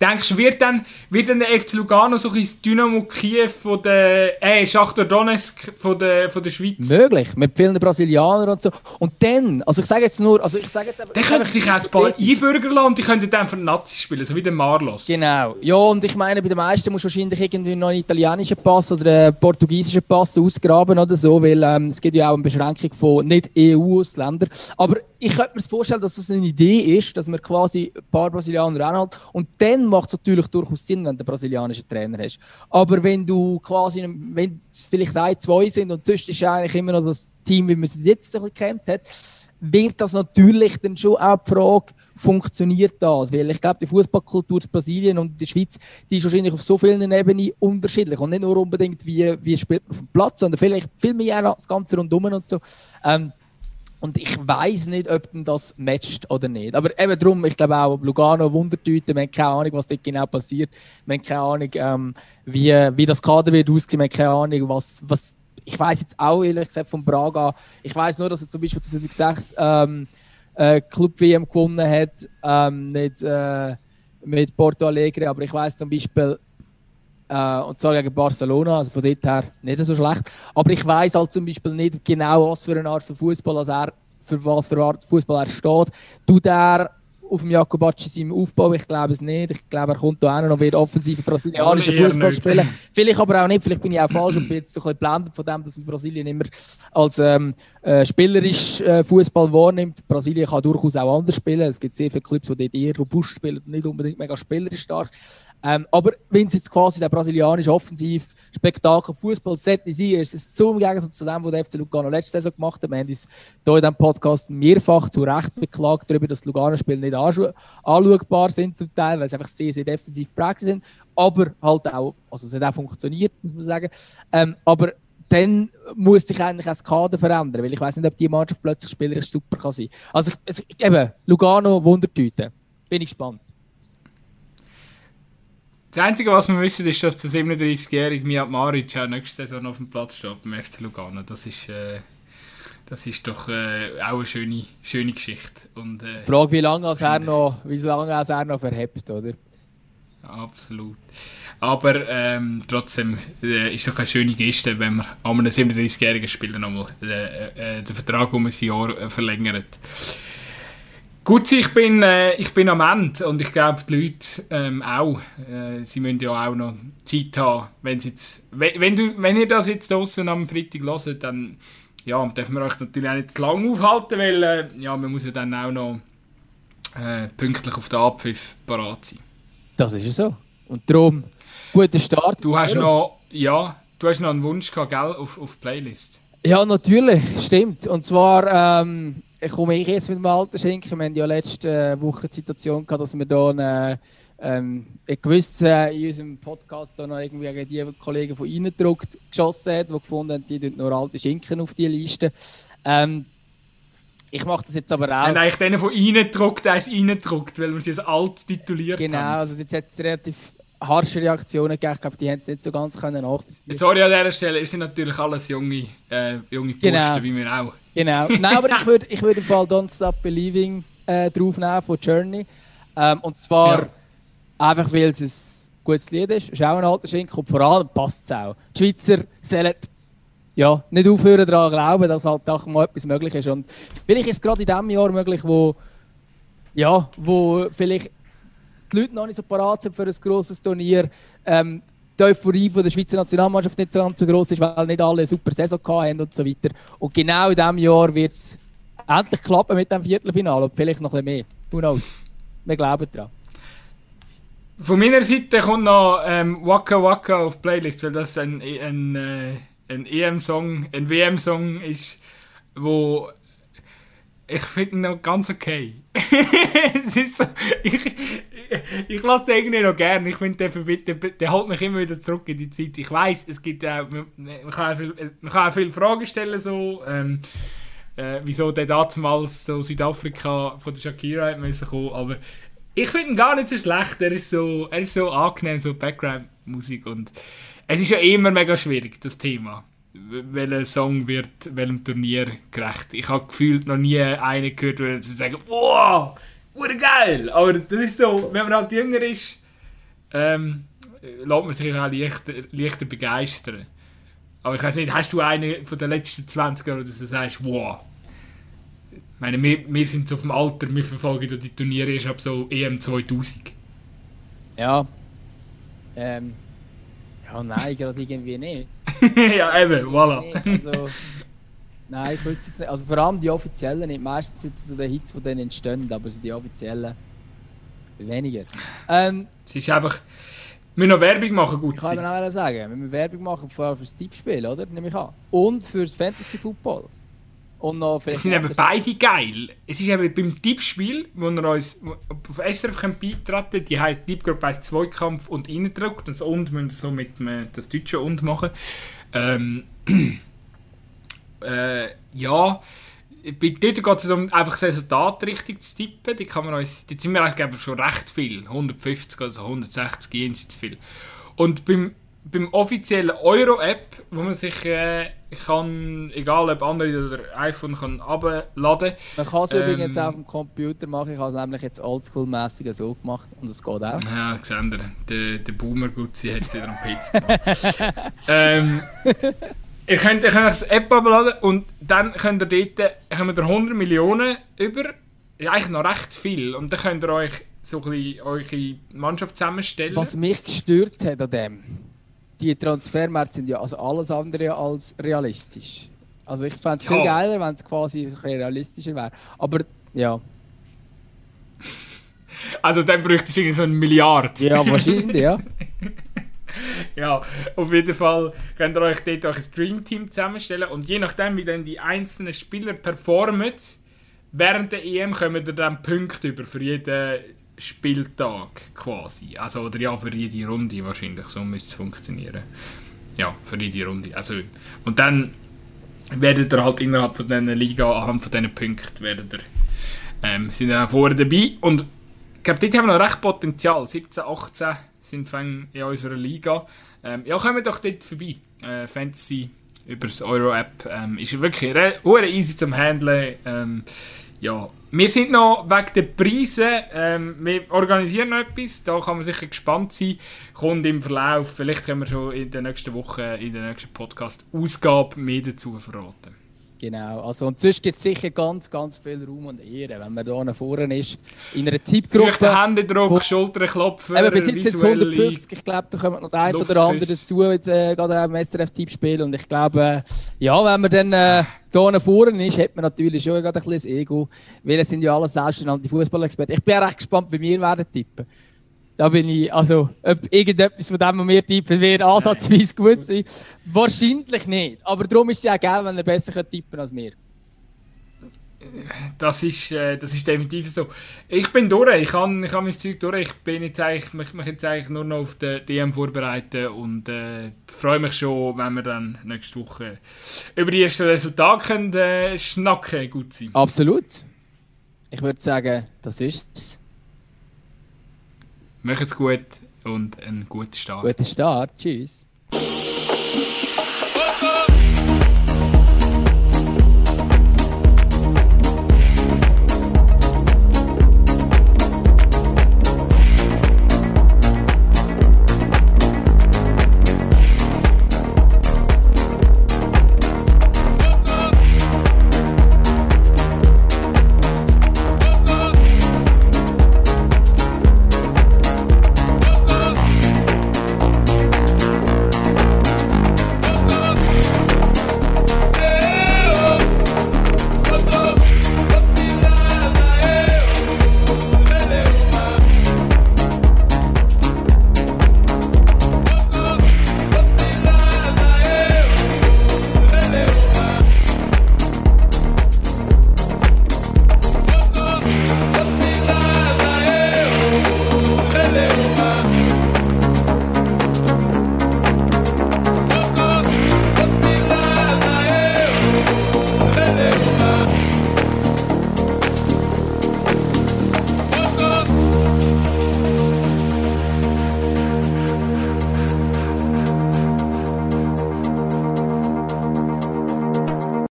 Denkst du, wird dann, wird dann der FC Lugano so ein Dynamo Kiew von der, äh, Schachtar Donetsk von der, von der Schweiz? Möglich, mit vielen Brasilianern und so. Und dann, also ich sage jetzt nur, also ich sage jetzt einfach... Dann könnten sich auch ein paar Einbürger die könnten dann für Nazi spielen, so wie der Marlos. Genau, ja und ich meine, bei den meisten musst du wahrscheinlich irgendwie noch einen italienischen Pass oder einen portugiesischen Pass ausgraben oder so, weil ähm, es gibt ja auch eine Beschränkung von nicht-EU-Ausländern. Aber ich könnte mir vorstellen, dass das eine Idee ist, dass man quasi ein paar Brasilianer anhält. Und dann macht es natürlich durchaus Sinn, wenn du einen brasilianischen Trainer hast. Aber wenn du quasi, wenn es vielleicht ein, zwei sind und sonst ist eigentlich immer noch das Team, wie man es jetzt ein kennt hat, wird das natürlich dann schon auch die Frage, funktioniert das? Weil ich glaube, die Fußballkultur in Brasilien und in der Schweiz, die ist wahrscheinlich auf so vielen Ebenen unterschiedlich. Und nicht nur unbedingt, wie, wie spielt man auf dem Platz, sondern vielleicht viel mehr das Ganze rundum und so. Ähm, und ich weiß nicht, ob das matcht oder nicht. Aber eben darum, ich glaube auch, Lugano Wundertüte, wir haben keine Ahnung, was dort genau passiert. Wir haben keine Ahnung, ähm, wie, wie das Kader wird aussehen. Wir haben keine Ahnung, was, was ich weiß jetzt auch ehrlich gesagt von Braga. Ich weiß nur, dass er zum Beispiel 2006 ähm, äh, Club WM gewonnen hat ähm, mit, äh, mit Porto Alegre. Aber ich weiß zum Beispiel, äh, und zwar gegen Barcelona, also von dort her nicht so schlecht. Aber ich weiß halt zum Beispiel nicht genau, was für eine Art von Fußball er, für was für eine Art Fußball er steht. Tut er auf dem Jakobacci seinem Aufbau? Ich glaube es nicht. Ich glaube, er kommt da auch noch wieder offensiv brasilianischen Fußball spielen. Vielleicht aber auch nicht. Vielleicht bin ich auch falsch und bin jetzt so ein bisschen blendet von dem, dass man Brasilien immer als ähm, äh, spielerisch äh, Fußball wahrnimmt. Brasilien kann durchaus auch anders spielen. Es gibt sehr viele Clubs, die dort eher robust spielen und nicht unbedingt mega spielerisch stark. Ähm, aber wenn es jetzt quasi der brasilianische Offensiv-Spektakel Fußball sollte sein, ist es im Gegensatz zu dem, was der FC Lugano letzte Saison gemacht hat. Wir haben uns hier in diesem Podcast mehrfach zu Recht beklagt darüber, dass Lugano-Spiele nicht anschaubar sind zum Teil, weil sie einfach sehr, sehr defensiv geprägt sind. Aber halt auch, also es hat auch funktioniert, muss man sagen. Ähm, aber dann muss sich eigentlich auch das Kader verändern, weil ich weiß nicht, ob die Mannschaft plötzlich spielerisch super kann sein. Also ich, eben, Lugano, Wundertüte. Bin ich gespannt. Das Einzige, was wir wissen, ist, dass der 37-jährige Miat Maric auch nächste Saison auf dem Platz steht beim FC Lugano. Das ist, äh, das ist doch äh, auch eine schöne, schöne Geschichte. Und, äh, Frage, wie lange er noch, wie lange er noch verhebt, oder? Absolut. Aber ähm, trotzdem äh, ist doch eine schöne Geste, wenn man an einem 37-jährigen Spieler nochmal äh, äh, den Vertrag um ein Jahr äh, verlängert. Gut, ich bin, äh, ich bin am Ende und ich glaube, die Leute ähm, auch. Äh, sie müssen ja auch noch Zeit haben. Wenn, jetzt, wenn, wenn, du, wenn ihr das jetzt draußen am Freitag hört, dann ja, dürfen wir euch natürlich auch nicht zu lange aufhalten, weil äh, ja, man muss ja dann auch noch äh, pünktlich auf den Abpfiff parat sein. Das ist ja so. Und darum, guter Start. Du hast noch, ja, du hast noch einen Wunsch gehabt, gell, auf, auf Playlist. Ja, natürlich, stimmt. Und zwar ähm, komme ich jetzt mit dem alten Schinken. Wir haben ja letzte Woche die Situation gehabt, dass wir hier eine, ähm, ein gewisser in unserem Podcast da noch irgendwie gegen die Kollegen von Ihnen gedruckt geschossen hat, die gefunden haben, die tun nur alte Schinken auf die Liste. Ähm, ich mache das jetzt aber auch. Haben eigentlich denen von Ihnen gedruckt, eins reingedruckt, weil wir sie als alt tituliert genau, haben. Genau, also jetzt hat es relativ harsche Reaktionen gegeben. Ich glaube, die haben es nicht so ganz können nachvollziehen. Sorry an dieser Stelle, ihr seid natürlich alles junge, äh, junge Burschen, genau. wie wir auch. Genau. Nein, aber ich würde ich würd im Fall Don't Stop Believing äh, draufnehmen von Journey. Ähm, und zwar ja. einfach, weil es ein gutes Lied ist. Es ist auch ein alter Schinken und vor allem passt es auch. Die Schweizer sollen ja, nicht aufhören daran glauben, dass halt auch mal etwas möglich ist. Und vielleicht ist es gerade in diesem Jahr möglich, wo, ja, wo vielleicht die Leute noch nicht so parat sind für ein grosses Turnier. Ähm, die Euphorie von der Schweizer Nationalmannschaft nicht so ganz so groß ist, weil nicht alle eine super Saison haben und so weiter. Und genau in diesem Jahr wird es endlich klappen mit dem Viertelfinale vielleicht noch ein bisschen mehr. Who knows? Wir glauben daran. Von meiner Seite kommt noch ähm, Waka Waka auf Playlist, weil das ein, ein, äh, ein EM-Song, ein WM-Song ist, wo ich finde noch ganz okay. <laughs> es ist so, ich, <laughs> ich, lasse den irgendwie noch gerne. Ich finde, der, der, der holt mich immer wieder zurück in die Zeit. Ich weiß, es gibt auch, man, man, kann auch viel, man kann auch viele Fragen stellen, so, ähm, äh, wieso der damals so Südafrika von der Shakira hat müssen kommen, aber ich finde ihn gar nicht so schlecht. Er ist so, er ist so angenehm, so Background-Musik. Und es ist ja immer mega schwierig, das Thema. Welcher Song wird welchem Turnier gerecht? Ich habe gefühlt noch nie einen gehört, der sagen, wow, geil. Aber das ist so, wenn man halt jünger ist, ähm, lässt man sich auch leichter, leichter begeistern. Aber ich weiß nicht, hast du einen von den letzten 20 Jahren, wo du sagst, wow, ich meine, wir, wir sind so dem Alter, wir verfolgen die Turniere erst ab so EM 2000. Ja. Ähm. Ja, nein, gerade irgendwie nicht. <laughs> ja, eben, voilà. Also, nein, ich will jetzt nicht. Also vor allem die offiziellen nicht. Meistens sind es so die Hits, die dann entstehen, aber die offiziellen weniger. Ähm, es ist einfach. Wir müssen noch Werbung machen, gut. Ich kann auch sagen, wir müssen Werbung machen, vor allem fürs Tippspiel, oder? Nehme ich an. Und fürs Fantasy Football. Und noch es sind eben beide geil. Es ist eben beim Tippspiel, wo er uns auf SRF beitreten die heißt Tippgruppe 1 Zweikampf und reindrückt. Das Und müssen wir so mit das deutsche Und machen. Ähm, <clears throat> äh, ja, bei dort geht es um einfach das Resultat richtig zu tippen. Die kann man uns, die sind wir eigentlich schon recht viel. 150 oder 160 jenseits viel. Und beim beim offiziellen Euro-App, wo man sich äh, kann, egal ob Android oder iPhone, kann abladen Man kann es ähm, übrigens auch auf dem Computer machen. Ich habe es nämlich jetzt oldschool-mässig so gemacht und es geht auch. Ja, Xander, der, der Boomer-Gutzi hat es wieder am PC gemacht. <laughs> ähm, ihr könnt, ihr könnt das App abladen und dann könnt ihr dort kommen 100 Millionen über. Ja, eigentlich noch recht viel. Und dann könnt ihr euch so ein bisschen eure Mannschaft zusammenstellen. Was mich gestört hat an dem die Transfermärkte sind ja also alles andere als realistisch. Also ich fände es ja. viel geiler, wenn es quasi realistischer wäre. Aber ja. <laughs> Also dann bräuchte ich irgendwie so eine Milliarde. Ja, wahrscheinlich, ja. <laughs> <laughs> ja, auf jeden Fall könnt ihr euch dort euch ein Dreamteam zusammenstellen und je nachdem, wie dann die einzelnen Spieler performen, während der EM kommen ihr dann Punkte über für jeden Spieltag quasi. Also, oder ja, für jede Runde wahrscheinlich. So müsste es funktionieren. Ja, für jede Runde. Also, und dann werdet ihr halt innerhalb von dieser Liga, anhand von diesen Punkten, werdet ihr, ähm, sind dann auch vorne dabei. Und ich glaube, dort haben wir noch recht Potenzial. 17, 18 sind in unserer Liga. Ähm, ja, kommen wir doch dort vorbei. Äh, Fantasy über das Euro-App ähm, ist wirklich easy zum Handeln. Ähm, ja, wir sind noch wegen der Preise, ähm, wir organisieren noch etwas, da kann man sicher gespannt sein, kommt im Verlauf, vielleicht können wir schon in der nächsten Woche, in der nächsten Podcast-Ausgabe mehr dazu verraten. Genau, also und sonst gibt es sicher ganz, ganz viel Raum und Ehre, wenn man da vorne ist, in einer Tippgruppe. Händedruck, Schulterklopfen, Eben, bis jetzt jetzt 150, ich glaube, da kommt noch der eine oder andere dazu, jetzt, äh, gerade am SRF-Tippspiel und ich glaube, äh, ja, wenn man dann äh, da vorne ist, hat man natürlich schon gerade ein bisschen Ego, weil es sind ja alle selbstständige Fußballexperten. Ich bin ja recht gespannt, wie wir werden tippen. Da bin ich, also, ob irgendetwas von dem, was wir tippen, wird ansatzweise <laughs> gut sein. Wahrscheinlich nicht. Aber darum ist es ja geil, wenn er besser tippen als wir. Das ist, äh, das ist definitiv so. Ich bin durch, ich habe ich hab mein Zeug durch. Ich bin jetzt eigentlich, mich, mich jetzt eigentlich nur noch auf den DM vorbereiten und äh, freue mich schon, wenn wir dann nächste Woche über die ersten Resultate können, äh, schnacken gut sein. Absolut. Ich würde sagen, das ist es. Macht's gut und einen guten Start. Guten Start. Tschüss.